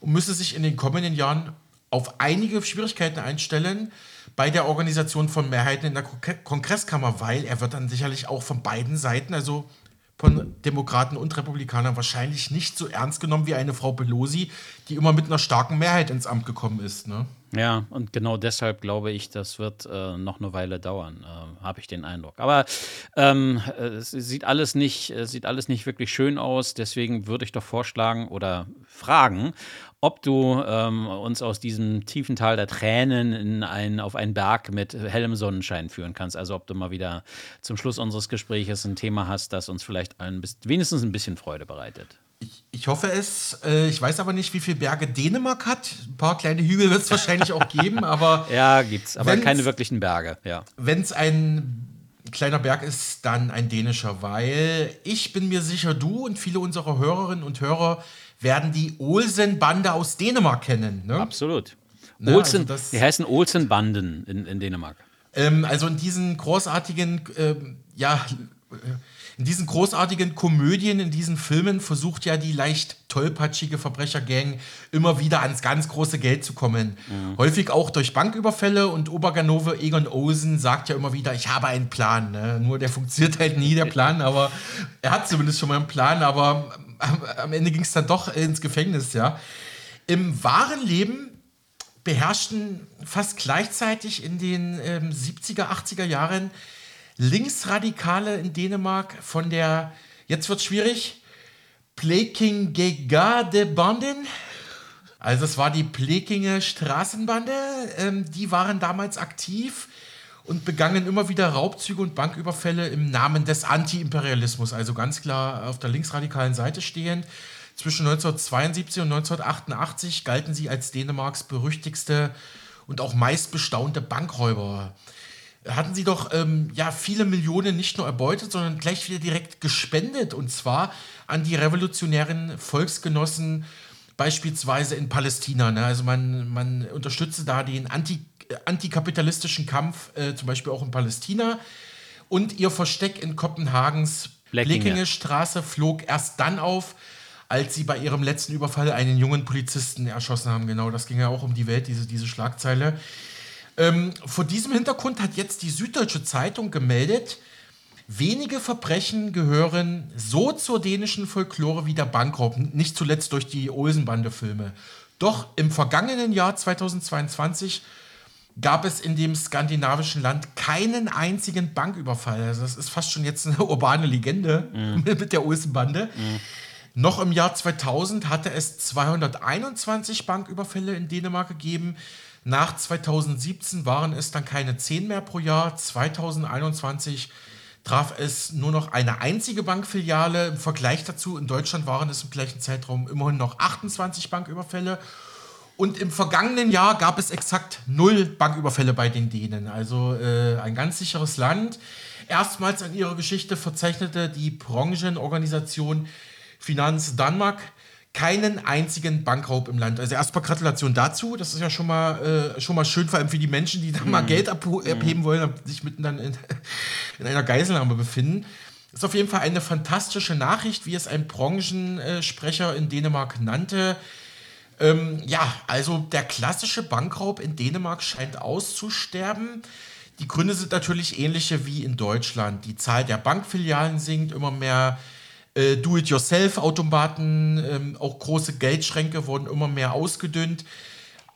und müsse sich in den kommenden Jahren auf einige Schwierigkeiten einstellen bei der Organisation von Mehrheiten in der Kongresskammer, weil er wird dann sicherlich auch von beiden Seiten, also von Demokraten und Republikanern, wahrscheinlich nicht so ernst genommen wie eine Frau Pelosi, die immer mit einer starken Mehrheit ins Amt gekommen ist. Ne? Ja, und genau deshalb glaube ich, das wird äh, noch eine Weile dauern, äh, habe ich den Eindruck. Aber ähm, es sieht alles, nicht, es sieht alles nicht wirklich schön aus. Deswegen würde ich doch vorschlagen oder fragen, ob du ähm, uns aus diesem tiefen Tal der Tränen in ein, auf einen Berg mit hellem Sonnenschein führen kannst. Also ob du mal wieder zum Schluss unseres Gesprächs ein Thema hast, das uns vielleicht ein, wenigstens ein bisschen Freude bereitet. Ich, ich hoffe es. Äh, ich weiß aber nicht, wie viele Berge Dänemark hat. Ein paar kleine Hügel wird es wahrscheinlich auch geben, aber. Ja, gibt es, aber keine wirklichen Berge, ja. Wenn es ein kleiner Berg ist, dann ein dänischer, weil ich bin mir sicher, du und viele unserer Hörerinnen und Hörer werden die Olsen-Bande aus Dänemark kennen. Ne? Absolut. Ne, Olsen, also die heißen Olsen-Banden in, in Dänemark. Ähm, also in diesen großartigen, ähm, ja, in diesen großartigen Komödien, in diesen Filmen versucht ja die leicht tollpatschige Verbrechergang immer wieder ans ganz große Geld zu kommen. Mhm. Häufig auch durch Banküberfälle und Oberganove Egon Olsen sagt ja immer wieder, ich habe einen Plan. Ne? Nur der funktioniert halt nie, der Plan, aber er hat zumindest schon mal einen Plan, aber am, Ende ging es dann doch ins Gefängnis, ja. Im wahren Leben beherrschten fast gleichzeitig in den ähm, 70er, 80er Jahren Linksradikale in Dänemark von der, jetzt wird schwierig, Blekinge-Garde-Banden. Also es war die Plekinge Straßenbande, ähm, die waren damals aktiv und begangen immer wieder Raubzüge und Banküberfälle im Namen des Anti-Imperialismus, also ganz klar auf der linksradikalen Seite stehend. Zwischen 1972 und 1988 galten sie als Dänemarks berüchtigste und auch meistbestaunte Bankräuber. Hatten sie doch ähm, ja, viele Millionen nicht nur erbeutet, sondern gleich wieder direkt gespendet und zwar an die revolutionären Volksgenossen, beispielsweise in Palästina. Ne? Also man, man unterstütze da den Anti antikapitalistischen Kampf, äh, zum Beispiel auch in Palästina. Und ihr Versteck in Kopenhagens Bleckinge Straße flog erst dann auf, als sie bei ihrem letzten Überfall einen jungen Polizisten erschossen haben. Genau, das ging ja auch um die Welt, diese, diese Schlagzeile. Ähm, vor diesem Hintergrund hat jetzt die Süddeutsche Zeitung gemeldet, wenige Verbrechen gehören so zur dänischen Folklore wie der Bankraub, nicht zuletzt durch die Olsenbande-Filme. Doch im vergangenen Jahr 2022 gab es in dem skandinavischen Land keinen einzigen Banküberfall. Also das ist fast schon jetzt eine urbane Legende mm. mit der Olsenbande. Mm. Noch im Jahr 2000 hatte es 221 Banküberfälle in Dänemark gegeben. Nach 2017 waren es dann keine 10 mehr pro Jahr. 2021 traf es nur noch eine einzige Bankfiliale. Im Vergleich dazu in Deutschland waren es im gleichen Zeitraum immerhin noch 28 Banküberfälle. Und im vergangenen Jahr gab es exakt null Banküberfälle bei den Dänen. Also äh, ein ganz sicheres Land. Erstmals in ihrer Geschichte verzeichnete die Branchenorganisation Finanz Danmark keinen einzigen Bankraub im Land. Also erstmal Gratulation dazu. Das ist ja schon mal, äh, schon mal schön, vor allem für die Menschen, die da mm. mal mhm. Geld abheben mm. wollen und sich mitten dann in, in einer Geiselnahme befinden. Das ist auf jeden Fall eine fantastische Nachricht, wie es ein Branchensprecher in Dänemark nannte. Ähm, ja, also der klassische Bankraub in Dänemark scheint auszusterben. Die Gründe sind natürlich ähnliche wie in Deutschland. Die Zahl der Bankfilialen sinkt, immer mehr äh, Do-it-yourself-Automaten, ähm, auch große Geldschränke wurden immer mehr ausgedünnt.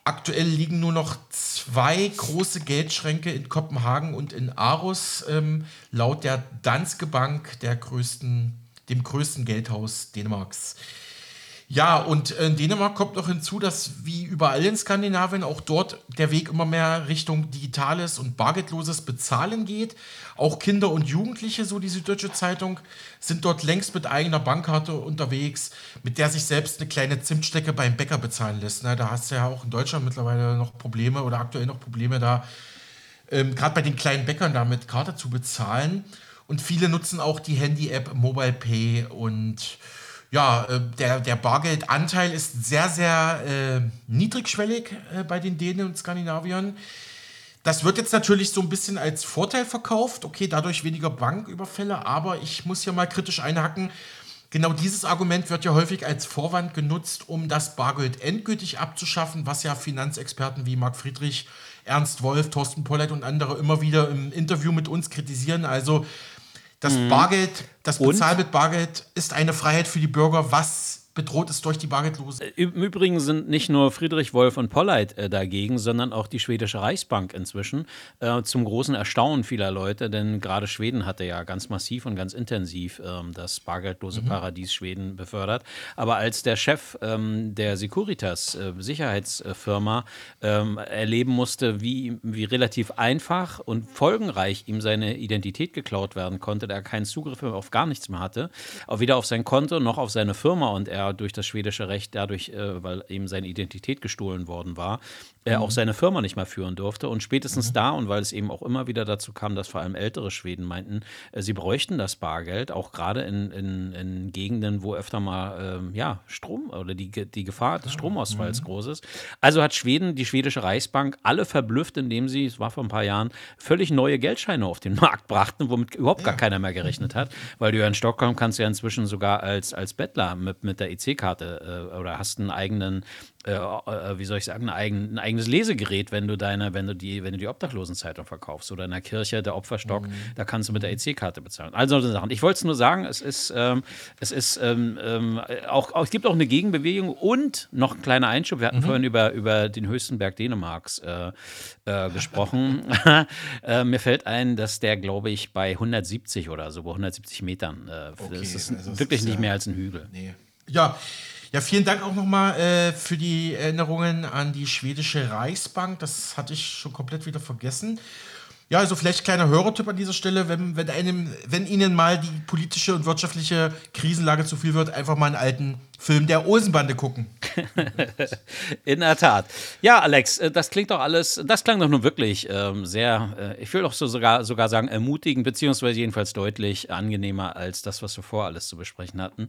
Aktuell liegen nur noch zwei große Geldschränke in Kopenhagen und in Aarhus, ähm, laut der Danske Bank, der größten, dem größten Geldhaus Dänemarks. Ja, und in Dänemark kommt noch hinzu, dass wie überall in Skandinavien auch dort der Weg immer mehr Richtung digitales und bargeldloses Bezahlen geht. Auch Kinder und Jugendliche, so die Süddeutsche Zeitung, sind dort längst mit eigener Bankkarte unterwegs, mit der sich selbst eine kleine Zimtstecke beim Bäcker bezahlen lässt. Ne? Da hast du ja auch in Deutschland mittlerweile noch Probleme oder aktuell noch Probleme da, ähm, gerade bei den kleinen Bäckern da mit Karte zu bezahlen. Und viele nutzen auch die Handy-App Mobile Pay und ja, äh, der, der Bargeldanteil ist sehr, sehr äh, niedrigschwellig äh, bei den Dänen und Skandinaviern. Das wird jetzt natürlich so ein bisschen als Vorteil verkauft. Okay, dadurch weniger Banküberfälle, aber ich muss hier mal kritisch einhacken. Genau dieses Argument wird ja häufig als Vorwand genutzt, um das Bargeld endgültig abzuschaffen, was ja Finanzexperten wie Marc Friedrich, Ernst Wolf, Thorsten Pollett und andere immer wieder im Interview mit uns kritisieren. Also das mhm. Bargeld, das Bezahl mit Bargeld ist eine Freiheit für die Bürger, was bedroht ist durch die Bargeldlose. Äh, Im Übrigen sind nicht nur Friedrich Wolf und Polleit äh, dagegen, sondern auch die schwedische Reichsbank inzwischen. Äh, zum großen Erstaunen vieler Leute, denn gerade Schweden hatte ja ganz massiv und ganz intensiv ähm, das bargeldlose mhm. Paradies Schweden befördert. Aber als der Chef ähm, der Securitas äh, Sicherheitsfirma ähm, erleben musste, wie, wie relativ einfach und folgenreich ihm seine Identität geklaut werden konnte, der keinen Zugriff auf gar nichts mehr hatte, auch weder auf sein Konto noch auf seine Firma und er durch das schwedische Recht, dadurch, äh, weil eben seine Identität gestohlen worden war, er mhm. auch seine Firma nicht mehr führen durfte. Und spätestens mhm. da, und weil es eben auch immer wieder dazu kam, dass vor allem ältere Schweden meinten, äh, sie bräuchten das Bargeld, auch gerade in, in, in, Gegenden, wo öfter mal ähm, ja, Strom oder die, die Gefahr des Stromausfalls mhm. groß ist. Also hat Schweden, die schwedische Reichsbank, alle verblüfft, indem sie, es war vor ein paar Jahren, völlig neue Geldscheine auf den Markt brachten, womit überhaupt gar keiner mehr gerechnet hat. Weil du ja in Stockholm kannst ja inzwischen sogar als, als Bettler mit, mit der EC-Karte äh, oder hast einen eigenen äh, äh, wie soll ich sagen, ein, eigen, ein, eigenes Lesegerät, wenn du deine, wenn du die, wenn du die Obdachlosenzeitung verkaufst oder in der Kirche der Opferstock, mhm. da kannst du mit der EC-Karte bezahlen. Also solche Sachen. Ich wollte es nur sagen, es ist, ähm, es ist ähm, ähm, auch, auch, es gibt auch eine Gegenbewegung und noch ein kleiner Einschub. Wir hatten mhm. vorhin über, über den höchsten Berg Dänemarks äh, äh, gesprochen. äh, mir fällt ein, dass der, glaube ich, bei 170 oder so, bei 170 Metern, okay, das ist also wirklich ist nicht mehr als ein Hügel. Nee. Ja, ja, vielen Dank auch nochmal äh, für die Erinnerungen an die schwedische Reichsbank. Das hatte ich schon komplett wieder vergessen. Ja, also vielleicht kleiner Hörertipp an dieser Stelle, wenn, wenn, einem, wenn Ihnen mal die politische und wirtschaftliche Krisenlage zu viel wird, einfach mal einen alten Film der Olsenbande gucken. In der Tat. Ja, Alex, äh, das klingt doch alles, das klang doch nun wirklich ähm, sehr, äh, ich will doch so sogar, sogar sagen, ermutigend, beziehungsweise jedenfalls deutlich angenehmer als das, was wir vor alles zu besprechen hatten.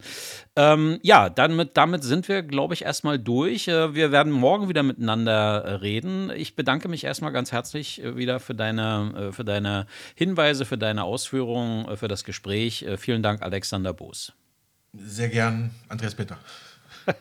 Ähm, ja, damit, damit sind wir, glaube ich, erstmal durch. Äh, wir werden morgen wieder miteinander äh, reden. Ich bedanke mich erstmal ganz herzlich äh, wieder für deine, für deine Hinweise, für deine Ausführungen, für das Gespräch. vielen Dank, Alexander Boos. Sehr gern, Andreas Peter.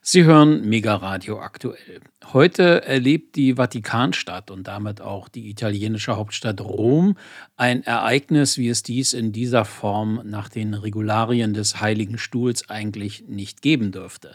Sie hören Mega Radio aktuell. Heute erlebt die Vatikanstadt und damit auch die italienische Hauptstadt Rom ein Ereignis, wie es dies in dieser Form nach den Regularien des Heiligen Stuhls eigentlich nicht geben dürfte.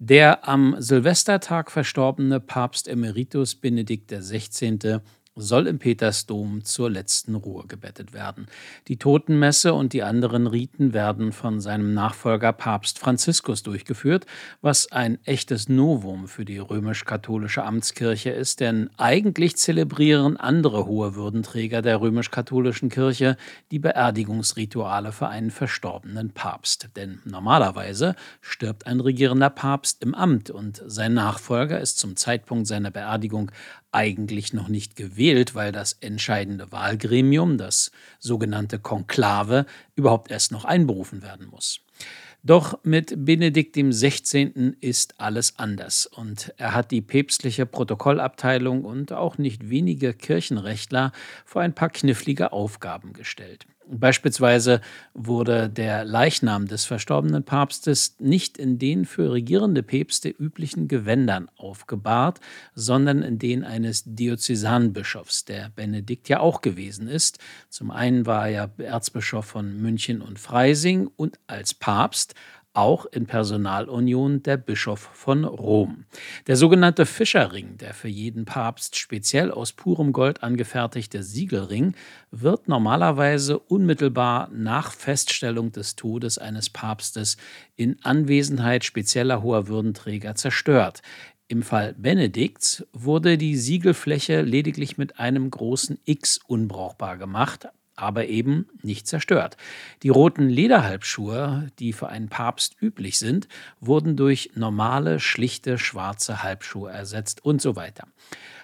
Der am Silvestertag verstorbene Papst Emeritus Benedikt XVI soll im Petersdom zur letzten Ruhe gebettet werden. Die Totenmesse und die anderen Riten werden von seinem Nachfolger Papst Franziskus durchgeführt, was ein echtes Novum für die römisch-katholische Amtskirche ist, denn eigentlich zelebrieren andere hohe Würdenträger der römisch-katholischen Kirche die Beerdigungsrituale für einen verstorbenen Papst. Denn normalerweise stirbt ein regierender Papst im Amt und sein Nachfolger ist zum Zeitpunkt seiner Beerdigung eigentlich noch nicht gewählt, weil das entscheidende Wahlgremium, das sogenannte Konklave, überhaupt erst noch einberufen werden muss. Doch mit Benedikt XVI. ist alles anders und er hat die päpstliche Protokollabteilung und auch nicht wenige Kirchenrechtler vor ein paar knifflige Aufgaben gestellt. Beispielsweise wurde der Leichnam des verstorbenen Papstes nicht in den für regierende Päpste üblichen Gewändern aufgebahrt, sondern in den eines Diözesanbischofs, der Benedikt ja auch gewesen ist. Zum einen war er Erzbischof von München und Freising und als Papst auch in Personalunion der Bischof von Rom. Der sogenannte Fischerring, der für jeden Papst speziell aus purem Gold angefertigte Siegelring, wird normalerweise unmittelbar nach Feststellung des Todes eines Papstes in Anwesenheit spezieller hoher Würdenträger zerstört. Im Fall Benedikts wurde die Siegelfläche lediglich mit einem großen X unbrauchbar gemacht, aber eben nicht zerstört. Die roten Lederhalbschuhe, die für einen Papst üblich sind, wurden durch normale, schlichte, schwarze Halbschuhe ersetzt und so weiter.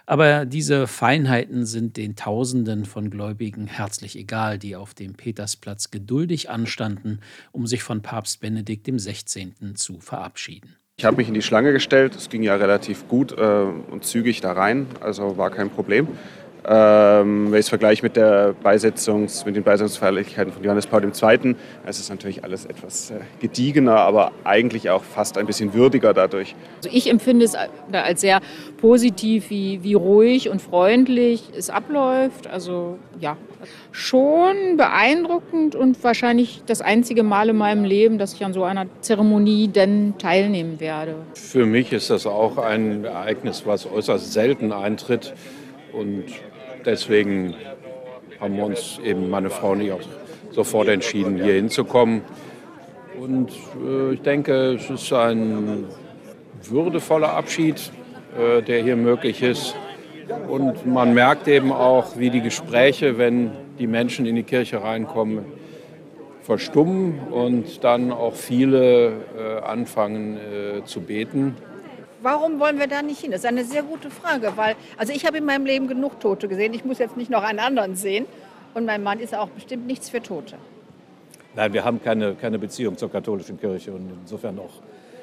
Aber diese Feinheiten sind den Tausenden von Gläubigen herzlich egal, die auf dem Petersplatz geduldig anstanden, um sich von Papst Benedikt XVI. zu verabschieden. Ich habe mich in die Schlange gestellt, es ging ja relativ gut äh, und zügig da rein, also war kein Problem. Ähm, wenn ich es vergleiche mit, der Beisetzungs-, mit den Beisetzungsfeierlichkeiten von Johannes Paul II., es ist natürlich alles etwas äh, gediegener, aber eigentlich auch fast ein bisschen würdiger dadurch. Also ich empfinde es als sehr positiv, wie, wie ruhig und freundlich es abläuft. Also ja, schon beeindruckend und wahrscheinlich das einzige Mal in meinem Leben, dass ich an so einer Zeremonie denn teilnehmen werde. Für mich ist das auch ein Ereignis, was äußerst selten eintritt. Und deswegen haben wir uns eben meine Frau und ich auch sofort entschieden, hier hinzukommen. Und äh, ich denke, es ist ein würdevoller Abschied, äh, der hier möglich ist. Und man merkt eben auch, wie die Gespräche, wenn die Menschen in die Kirche reinkommen, verstummen und dann auch viele äh, anfangen äh, zu beten. Warum wollen wir da nicht hin? Das ist eine sehr gute Frage, weil also ich habe in meinem Leben genug Tote gesehen. Ich muss jetzt nicht noch einen anderen sehen. Und mein Mann ist auch bestimmt nichts für Tote. Nein, wir haben keine, keine Beziehung zur katholischen Kirche und insofern auch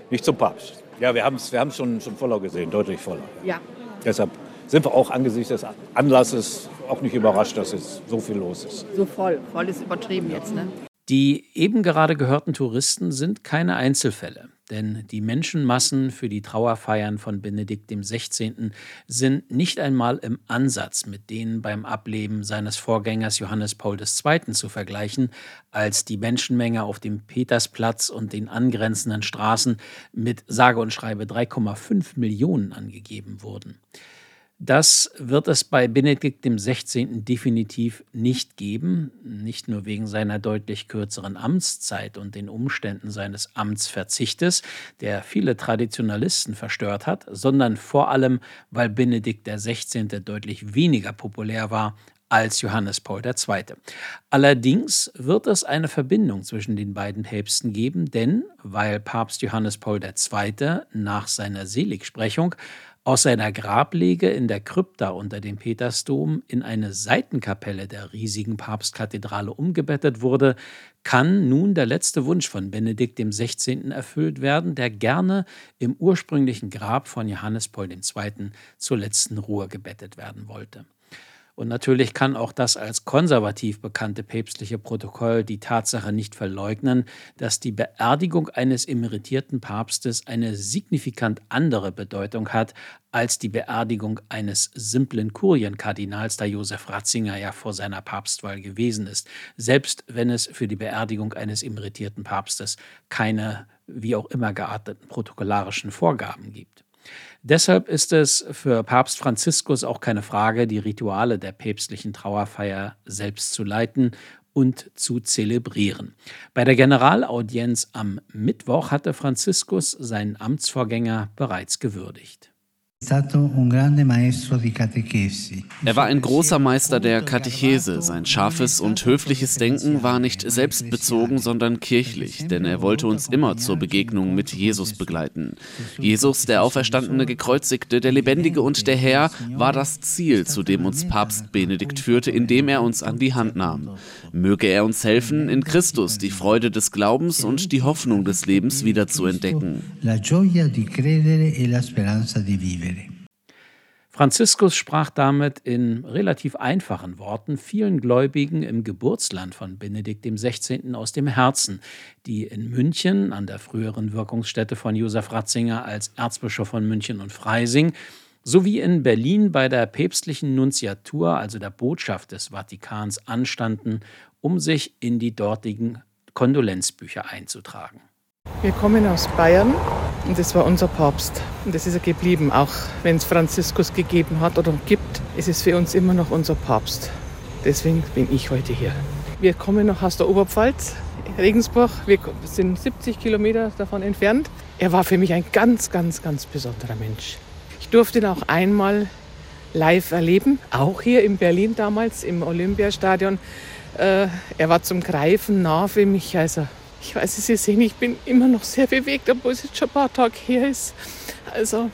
nicht zum Papst. Ja, wir haben es wir schon, schon voller gesehen, deutlich voller. Ja. Deshalb sind wir auch angesichts des Anlasses auch nicht überrascht, dass jetzt so viel los ist. So voll. Voll ist übertrieben jetzt, ne? Die eben gerade gehörten Touristen sind keine Einzelfälle, denn die Menschenmassen für die Trauerfeiern von Benedikt XVI. sind nicht einmal im Ansatz mit denen beim Ableben seines Vorgängers Johannes Paul II. zu vergleichen, als die Menschenmenge auf dem Petersplatz und den angrenzenden Straßen mit sage und schreibe 3,5 Millionen angegeben wurden. Das wird es bei Benedikt XVI. definitiv nicht geben, nicht nur wegen seiner deutlich kürzeren Amtszeit und den Umständen seines Amtsverzichtes, der viele Traditionalisten verstört hat, sondern vor allem, weil Benedikt XVI. deutlich weniger populär war als Johannes Paul II. Allerdings wird es eine Verbindung zwischen den beiden Päpsten geben, denn weil Papst Johannes Paul II. nach seiner Seligsprechung aus seiner Grablege in der Krypta unter dem Petersdom in eine Seitenkapelle der riesigen Papstkathedrale umgebettet wurde, kann nun der letzte Wunsch von Benedikt XVI. erfüllt werden, der gerne im ursprünglichen Grab von Johannes Paul II. zur letzten Ruhe gebettet werden wollte. Und natürlich kann auch das als konservativ bekannte päpstliche Protokoll die Tatsache nicht verleugnen, dass die Beerdigung eines emeritierten Papstes eine signifikant andere Bedeutung hat als die Beerdigung eines simplen Kurienkardinals, da Josef Ratzinger ja vor seiner Papstwahl gewesen ist, selbst wenn es für die Beerdigung eines emeritierten Papstes keine wie auch immer gearteten protokollarischen Vorgaben gibt. Deshalb ist es für Papst Franziskus auch keine Frage, die Rituale der päpstlichen Trauerfeier selbst zu leiten und zu zelebrieren. Bei der Generalaudienz am Mittwoch hatte Franziskus seinen Amtsvorgänger bereits gewürdigt. Er war ein großer Meister der Katechese. Sein scharfes und höfliches Denken war nicht selbstbezogen, sondern kirchlich, denn er wollte uns immer zur Begegnung mit Jesus begleiten. Jesus, der auferstandene Gekreuzigte, der Lebendige und der Herr, war das Ziel, zu dem uns Papst Benedikt führte, indem er uns an die Hand nahm. Möge er uns helfen, in Christus die Freude des Glaubens und die Hoffnung des Lebens wieder zu entdecken. E. Franziskus sprach damit in relativ einfachen Worten vielen Gläubigen im Geburtsland von Benedikt XVI. aus dem Herzen, die in München an der früheren Wirkungsstätte von Josef Ratzinger als Erzbischof von München und Freising sowie in Berlin bei der päpstlichen Nunziatur, also der Botschaft des Vatikans, anstanden, um sich in die dortigen Kondolenzbücher einzutragen. Wir kommen aus Bayern und das war unser Papst. Und das ist er geblieben. Auch wenn es Franziskus gegeben hat oder gibt, ist es für uns immer noch unser Papst. Deswegen bin ich heute hier. Wir kommen noch aus der Oberpfalz, Regensburg. Wir sind 70 Kilometer davon entfernt. Er war für mich ein ganz, ganz, ganz besonderer Mensch. Ich durfte ihn auch einmal live erleben, auch hier in Berlin damals im Olympiastadion. Äh, er war zum Greifen nah für mich. Also ich weiß, Sie sehen, ich bin immer noch sehr bewegt, obwohl es jetzt schon ein paar Tage her ist. Also,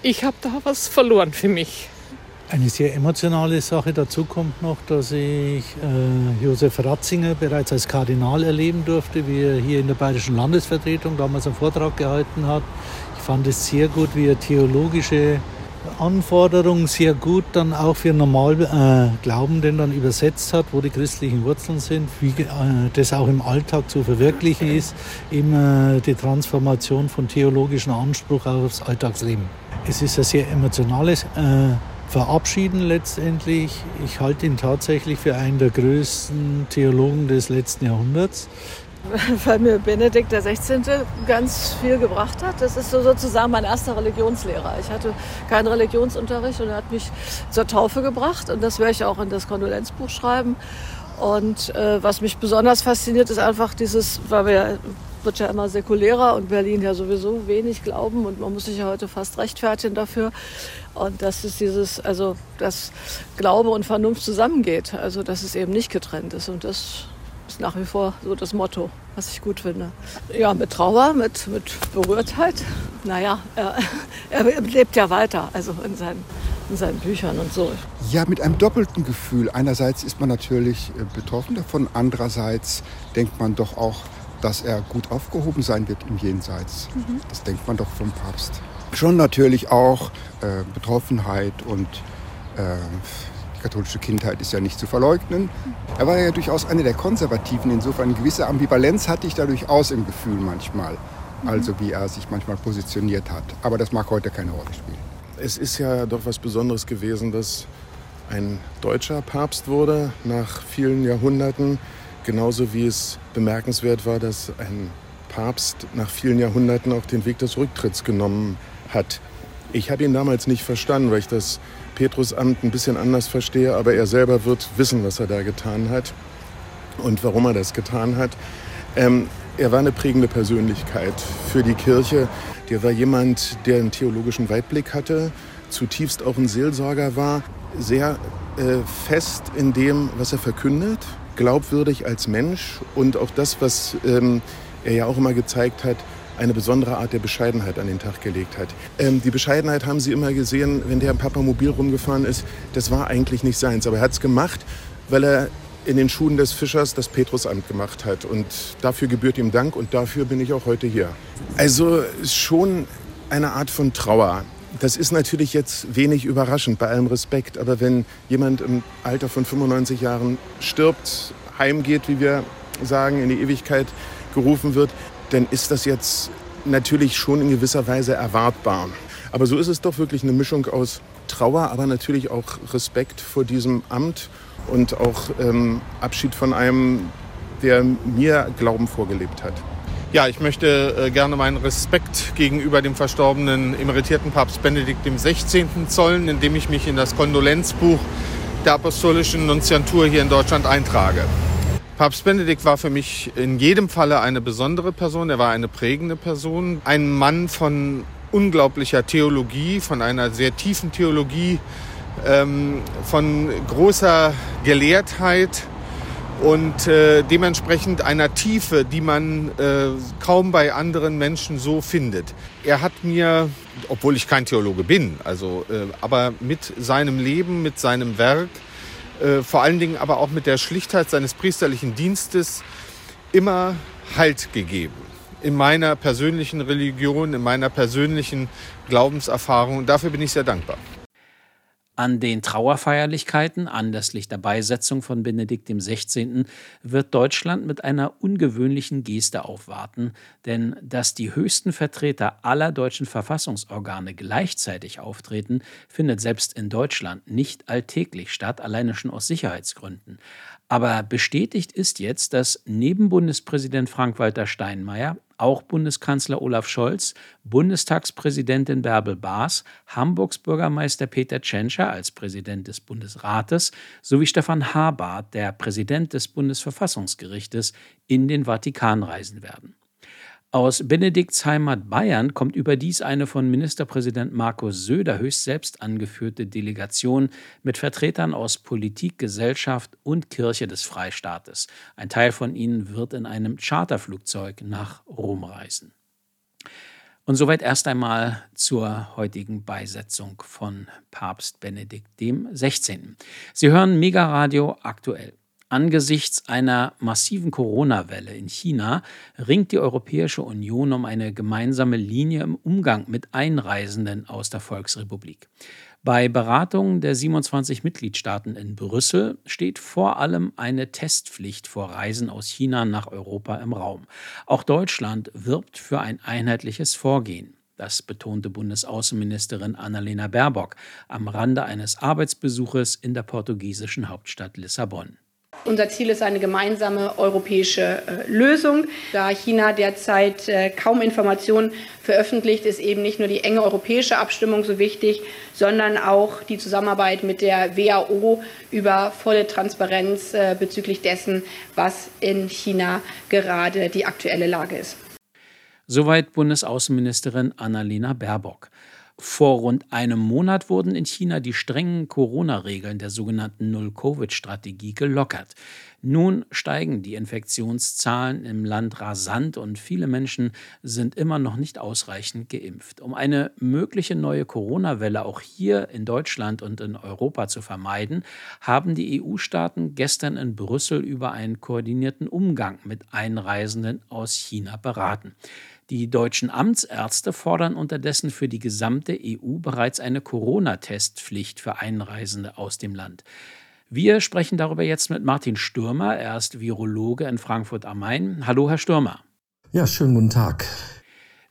ich habe da was verloren für mich. Eine sehr emotionale Sache dazu kommt noch, dass ich äh, Josef Ratzinger bereits als Kardinal erleben durfte, wie er hier in der Bayerischen Landesvertretung damals einen Vortrag gehalten hat. Fand es sehr gut, wie er theologische Anforderungen sehr gut dann auch für Normalglaubenden äh, dann übersetzt hat, wo die christlichen Wurzeln sind, wie äh, das auch im Alltag zu verwirklichen ist, immer die Transformation von theologischem Anspruch aufs Alltagsleben. Es ist ein sehr emotionales äh, Verabschieden letztendlich. Ich halte ihn tatsächlich für einen der größten Theologen des letzten Jahrhunderts. weil mir Benedikt XVI. ganz viel gebracht hat. Das ist so sozusagen mein erster Religionslehrer. Ich hatte keinen Religionsunterricht und er hat mich zur Taufe gebracht und das werde ich auch in das Kondolenzbuch schreiben. Und äh, was mich besonders fasziniert, ist einfach dieses, weil wir wird ja immer säkulärer und Berlin ja sowieso wenig glauben und man muss sich ja heute fast rechtfertigen dafür. Und dass es dieses, also dass Glaube und Vernunft zusammengeht, also dass es eben nicht getrennt ist. Und das ist nach wie vor so das Motto, was ich gut finde. Ja, mit Trauer, mit, mit Berührtheit. Naja, er, er lebt ja weiter, also in seinen, in seinen Büchern und so. Ja, mit einem doppelten Gefühl. Einerseits ist man natürlich äh, betroffen davon, andererseits denkt man doch auch, dass er gut aufgehoben sein wird im Jenseits. Mhm. Das denkt man doch vom Papst. Schon natürlich auch äh, Betroffenheit und äh, katholische Kindheit ist ja nicht zu verleugnen. Er war ja durchaus einer der Konservativen. Insofern eine gewisse Ambivalenz hatte ich da durchaus im Gefühl manchmal. Also wie er sich manchmal positioniert hat. Aber das mag heute keine Rolle spielen. Es ist ja doch was Besonderes gewesen, dass ein deutscher Papst wurde nach vielen Jahrhunderten. Genauso wie es bemerkenswert war, dass ein Papst nach vielen Jahrhunderten auch den Weg des Rücktritts genommen hat. Ich habe ihn damals nicht verstanden, weil ich das Petrusamt ein bisschen anders verstehe, aber er selber wird wissen, was er da getan hat und warum er das getan hat. Ähm, er war eine prägende Persönlichkeit für die Kirche. Der war jemand, der einen theologischen Weitblick hatte, zutiefst auch ein Seelsorger war, sehr äh, fest in dem, was er verkündet, glaubwürdig als Mensch und auch das, was ähm, er ja auch immer gezeigt hat, eine besondere Art der Bescheidenheit an den Tag gelegt hat. Ähm, die Bescheidenheit haben Sie immer gesehen, wenn der im Papamobil rumgefahren ist. Das war eigentlich nicht seins, aber er hat es gemacht, weil er in den Schuhen des Fischers das Petrusamt gemacht hat. Und dafür gebührt ihm Dank und dafür bin ich auch heute hier. Also schon eine Art von Trauer. Das ist natürlich jetzt wenig überraschend, bei allem Respekt. Aber wenn jemand im Alter von 95 Jahren stirbt, heimgeht, wie wir sagen, in die Ewigkeit gerufen wird, dann ist das jetzt natürlich schon in gewisser Weise erwartbar. Aber so ist es doch wirklich eine Mischung aus Trauer, aber natürlich auch Respekt vor diesem Amt und auch ähm, Abschied von einem, der mir Glauben vorgelebt hat. Ja, ich möchte äh, gerne meinen Respekt gegenüber dem verstorbenen emeritierten Papst Benedikt XVI. zollen, indem ich mich in das Kondolenzbuch der apostolischen Nunziantur hier in Deutschland eintrage. Papst Benedikt war für mich in jedem Falle eine besondere Person. Er war eine prägende Person. Ein Mann von unglaublicher Theologie, von einer sehr tiefen Theologie, ähm, von großer Gelehrtheit und äh, dementsprechend einer Tiefe, die man äh, kaum bei anderen Menschen so findet. Er hat mir, obwohl ich kein Theologe bin, also, äh, aber mit seinem Leben, mit seinem Werk, äh, vor allen Dingen aber auch mit der Schlichtheit seines priesterlichen Dienstes immer Halt gegeben. In meiner persönlichen Religion, in meiner persönlichen Glaubenserfahrung. Und dafür bin ich sehr dankbar. An den Trauerfeierlichkeiten anlässlich der Beisetzung von Benedikt XVI. wird Deutschland mit einer ungewöhnlichen Geste aufwarten, denn dass die höchsten Vertreter aller deutschen Verfassungsorgane gleichzeitig auftreten, findet selbst in Deutschland nicht alltäglich statt, alleine schon aus Sicherheitsgründen. Aber bestätigt ist jetzt, dass neben Bundespräsident Frank-Walter Steinmeier auch Bundeskanzler Olaf Scholz, Bundestagspräsidentin Bärbel Baas, Hamburgs Bürgermeister Peter Tschentscher als Präsident des Bundesrates sowie Stefan Habart, der Präsident des Bundesverfassungsgerichtes, in den Vatikan reisen werden. Aus Benedikts Heimat Bayern kommt überdies eine von Ministerpräsident Markus Söder höchst selbst angeführte Delegation mit Vertretern aus Politik, Gesellschaft und Kirche des Freistaates. Ein Teil von ihnen wird in einem Charterflugzeug nach Rom reisen. Und soweit erst einmal zur heutigen Beisetzung von Papst Benedikt dem 16. Sie hören Mega Radio aktuell. Angesichts einer massiven Corona-Welle in China ringt die Europäische Union um eine gemeinsame Linie im Umgang mit Einreisenden aus der Volksrepublik. Bei Beratungen der 27 Mitgliedstaaten in Brüssel steht vor allem eine Testpflicht vor Reisen aus China nach Europa im Raum. Auch Deutschland wirbt für ein einheitliches Vorgehen. Das betonte Bundesaußenministerin Annalena Baerbock am Rande eines Arbeitsbesuches in der portugiesischen Hauptstadt Lissabon. Unser Ziel ist eine gemeinsame europäische äh, Lösung. Da China derzeit äh, kaum Informationen veröffentlicht, ist eben nicht nur die enge europäische Abstimmung so wichtig, sondern auch die Zusammenarbeit mit der WHO über volle Transparenz äh, bezüglich dessen, was in China gerade die aktuelle Lage ist. Soweit Bundesaußenministerin Annalena Baerbock. Vor rund einem Monat wurden in China die strengen Corona-Regeln der sogenannten Null-Covid-Strategie gelockert. Nun steigen die Infektionszahlen im Land rasant und viele Menschen sind immer noch nicht ausreichend geimpft. Um eine mögliche neue Corona-Welle auch hier in Deutschland und in Europa zu vermeiden, haben die EU-Staaten gestern in Brüssel über einen koordinierten Umgang mit Einreisenden aus China beraten. Die deutschen Amtsärzte fordern unterdessen für die gesamte EU bereits eine Corona-Testpflicht für Einreisende aus dem Land. Wir sprechen darüber jetzt mit Martin Stürmer. Er ist Virologe in Frankfurt am Main. Hallo, Herr Stürmer. Ja, schönen guten Tag.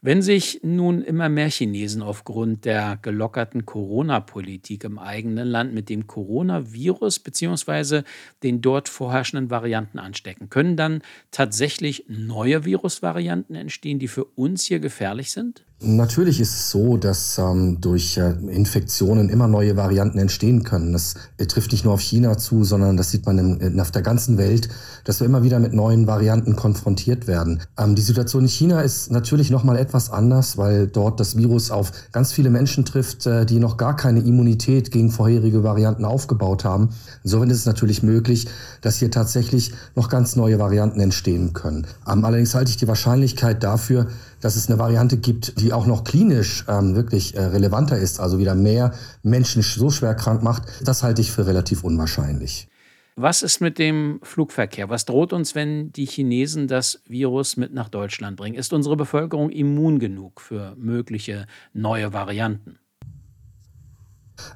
Wenn sich nun immer mehr Chinesen aufgrund der gelockerten Corona-Politik im eigenen Land mit dem Coronavirus bzw. den dort vorherrschenden Varianten anstecken, können dann tatsächlich neue Virusvarianten entstehen, die für uns hier gefährlich sind? Natürlich ist es so, dass ähm, durch äh, Infektionen immer neue Varianten entstehen können. Das äh, trifft nicht nur auf China zu, sondern das sieht man in, in, auf der ganzen Welt, dass wir immer wieder mit neuen Varianten konfrontiert werden. Ähm, die Situation in China ist natürlich noch mal etwas anders, weil dort das Virus auf ganz viele Menschen trifft, äh, die noch gar keine Immunität gegen vorherige Varianten aufgebaut haben. Insofern ist es natürlich möglich, dass hier tatsächlich noch ganz neue Varianten entstehen können. Ähm, allerdings halte ich die Wahrscheinlichkeit dafür, dass es eine Variante gibt, die auch noch klinisch ähm, wirklich äh, relevanter ist, also wieder mehr Menschen so schwer krank macht, das halte ich für relativ unwahrscheinlich. Was ist mit dem Flugverkehr? Was droht uns, wenn die Chinesen das Virus mit nach Deutschland bringen? Ist unsere Bevölkerung immun genug für mögliche neue Varianten?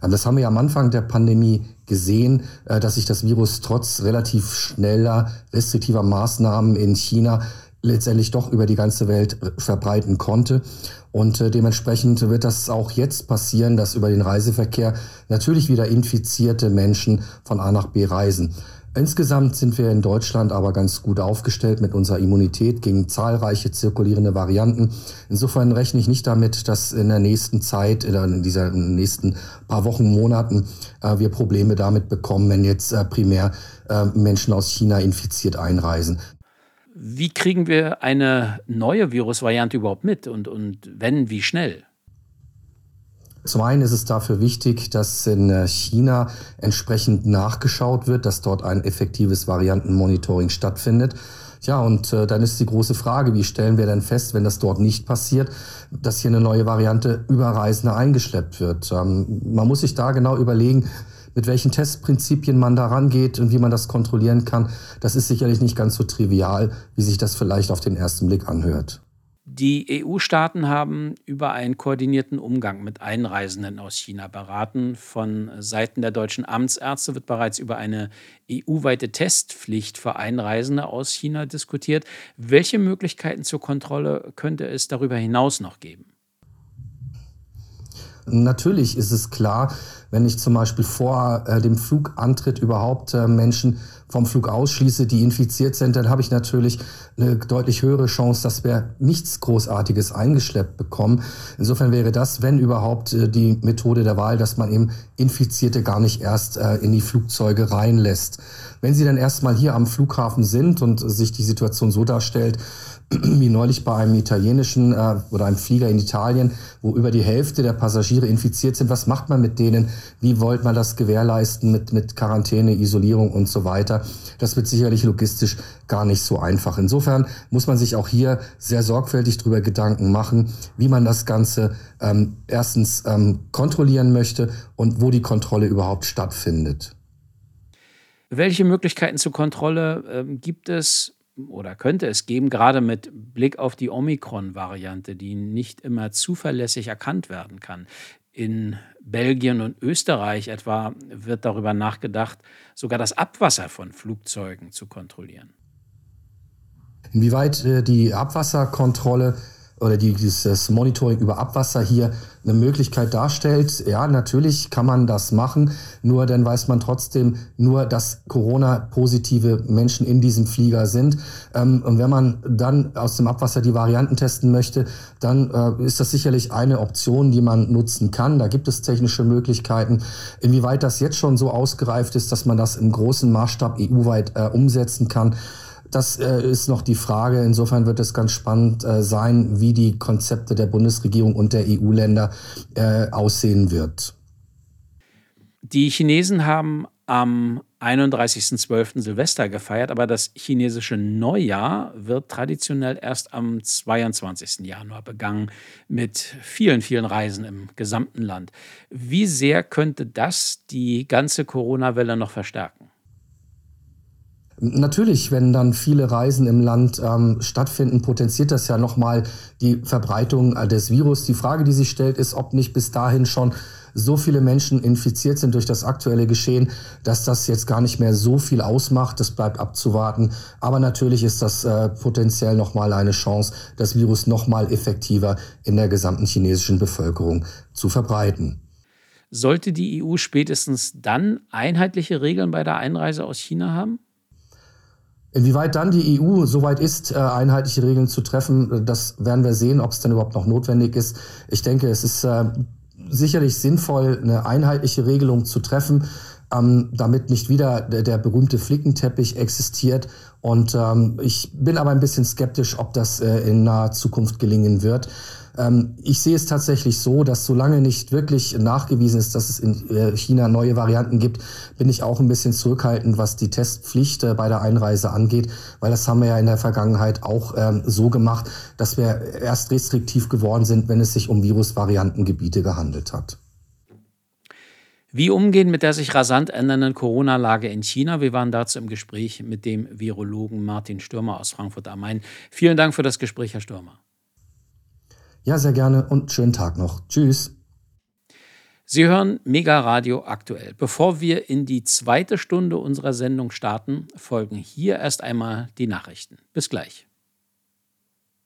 Ähm, das haben wir ja am Anfang der Pandemie gesehen, äh, dass sich das Virus trotz relativ schneller restriktiver Maßnahmen in China letztendlich doch über die ganze Welt äh, verbreiten konnte. Und äh, dementsprechend wird das auch jetzt passieren, dass über den Reiseverkehr natürlich wieder infizierte Menschen von A nach B reisen. Insgesamt sind wir in Deutschland aber ganz gut aufgestellt mit unserer Immunität gegen zahlreiche zirkulierende Varianten. Insofern rechne ich nicht damit, dass in der nächsten Zeit, in dieser nächsten paar Wochen, Monaten, äh, wir Probleme damit bekommen, wenn jetzt primär Menschen aus China infiziert einreisen. Wie kriegen wir eine neue Virusvariante überhaupt mit und, und wenn, wie schnell? Zum einen ist es dafür wichtig, dass in äh, China entsprechend nachgeschaut wird, dass dort ein effektives Variantenmonitoring stattfindet. Ja, und äh, dann ist die große Frage, wie stellen wir denn fest, wenn das dort nicht passiert, dass hier eine neue Variante über Reisende eingeschleppt wird. Ähm, man muss sich da genau überlegen, mit welchen Testprinzipien man da rangeht und wie man das kontrollieren kann, das ist sicherlich nicht ganz so trivial, wie sich das vielleicht auf den ersten Blick anhört. Die EU-Staaten haben über einen koordinierten Umgang mit Einreisenden aus China beraten. Von Seiten der deutschen Amtsärzte wird bereits über eine EU-weite Testpflicht für Einreisende aus China diskutiert. Welche Möglichkeiten zur Kontrolle könnte es darüber hinaus noch geben? Natürlich ist es klar, wenn ich zum Beispiel vor äh, dem Flugantritt überhaupt äh, Menschen vom Flug ausschließe, die infiziert sind, dann habe ich natürlich eine deutlich höhere Chance, dass wir nichts Großartiges eingeschleppt bekommen. Insofern wäre das, wenn überhaupt, äh, die Methode der Wahl, dass man eben Infizierte gar nicht erst äh, in die Flugzeuge reinlässt. Wenn sie dann erstmal hier am Flughafen sind und sich die Situation so darstellt, wie neulich bei einem italienischen äh, oder einem Flieger in Italien, wo über die Hälfte der Passagiere infiziert sind. Was macht man mit denen? Wie wollt man das gewährleisten mit, mit Quarantäne, Isolierung und so weiter? Das wird sicherlich logistisch gar nicht so einfach. Insofern muss man sich auch hier sehr sorgfältig darüber Gedanken machen, wie man das Ganze ähm, erstens ähm, kontrollieren möchte und wo die Kontrolle überhaupt stattfindet. Welche Möglichkeiten zur Kontrolle ähm, gibt es oder könnte es geben, gerade mit Blick auf die Omikron-Variante, die nicht immer zuverlässig erkannt werden kann. In Belgien und Österreich etwa wird darüber nachgedacht, sogar das Abwasser von Flugzeugen zu kontrollieren. Inwieweit äh, die Abwasserkontrolle oder dieses Monitoring über Abwasser hier eine Möglichkeit darstellt. Ja, natürlich kann man das machen, nur dann weiß man trotzdem nur, dass Corona-positive Menschen in diesem Flieger sind. Ähm, und wenn man dann aus dem Abwasser die Varianten testen möchte, dann äh, ist das sicherlich eine Option, die man nutzen kann. Da gibt es technische Möglichkeiten. Inwieweit das jetzt schon so ausgereift ist, dass man das im großen Maßstab EU-weit äh, umsetzen kann, das äh, ist noch die Frage. Insofern wird es ganz spannend äh, sein, wie die Konzepte der Bundesregierung und der EU-Länder äh, aussehen wird. Die Chinesen haben am 31.12. Silvester gefeiert, aber das chinesische Neujahr wird traditionell erst am 22. Januar begangen mit vielen, vielen Reisen im gesamten Land. Wie sehr könnte das die ganze Corona-Welle noch verstärken? Natürlich, wenn dann viele Reisen im Land ähm, stattfinden, potenziert das ja nochmal die Verbreitung äh, des Virus. Die Frage, die sich stellt, ist, ob nicht bis dahin schon so viele Menschen infiziert sind durch das aktuelle Geschehen, dass das jetzt gar nicht mehr so viel ausmacht. Das bleibt abzuwarten. Aber natürlich ist das äh, potenziell nochmal eine Chance, das Virus nochmal effektiver in der gesamten chinesischen Bevölkerung zu verbreiten. Sollte die EU spätestens dann einheitliche Regeln bei der Einreise aus China haben? Inwieweit dann die EU soweit ist, äh, einheitliche Regeln zu treffen, äh, das werden wir sehen, ob es denn überhaupt noch notwendig ist. Ich denke, es ist äh, sicherlich sinnvoll, eine einheitliche Regelung zu treffen, ähm, damit nicht wieder der, berühmte Flickenteppich existiert. Und ähm, ich bin aber ein bisschen skeptisch, ob das in naher Zukunft gelingen wird. Ähm, ich sehe es tatsächlich so, dass solange nicht wirklich nachgewiesen ist, dass es in äh, China neue Varianten gibt, bin ich auch ein bisschen zurückhaltend, was die Testpflicht äh, bei der Einreise angeht, weil das haben wir ja in der Vergangenheit auch ähm, so gemacht, dass wir erst restriktiv geworden sind, wenn es sich um Virusvariantengebiete gehandelt hat. Wie umgehen mit der sich rasant ändernden Corona-Lage in China? Wir waren dazu im Gespräch mit dem Virologen Martin Stürmer aus Frankfurt am Main. Vielen Dank für das Gespräch, Herr Stürmer. Ja, sehr gerne und schönen Tag noch. Tschüss. Sie hören Mega Radio aktuell. Bevor wir in die zweite Stunde unserer Sendung starten, folgen hier erst einmal die Nachrichten. Bis gleich.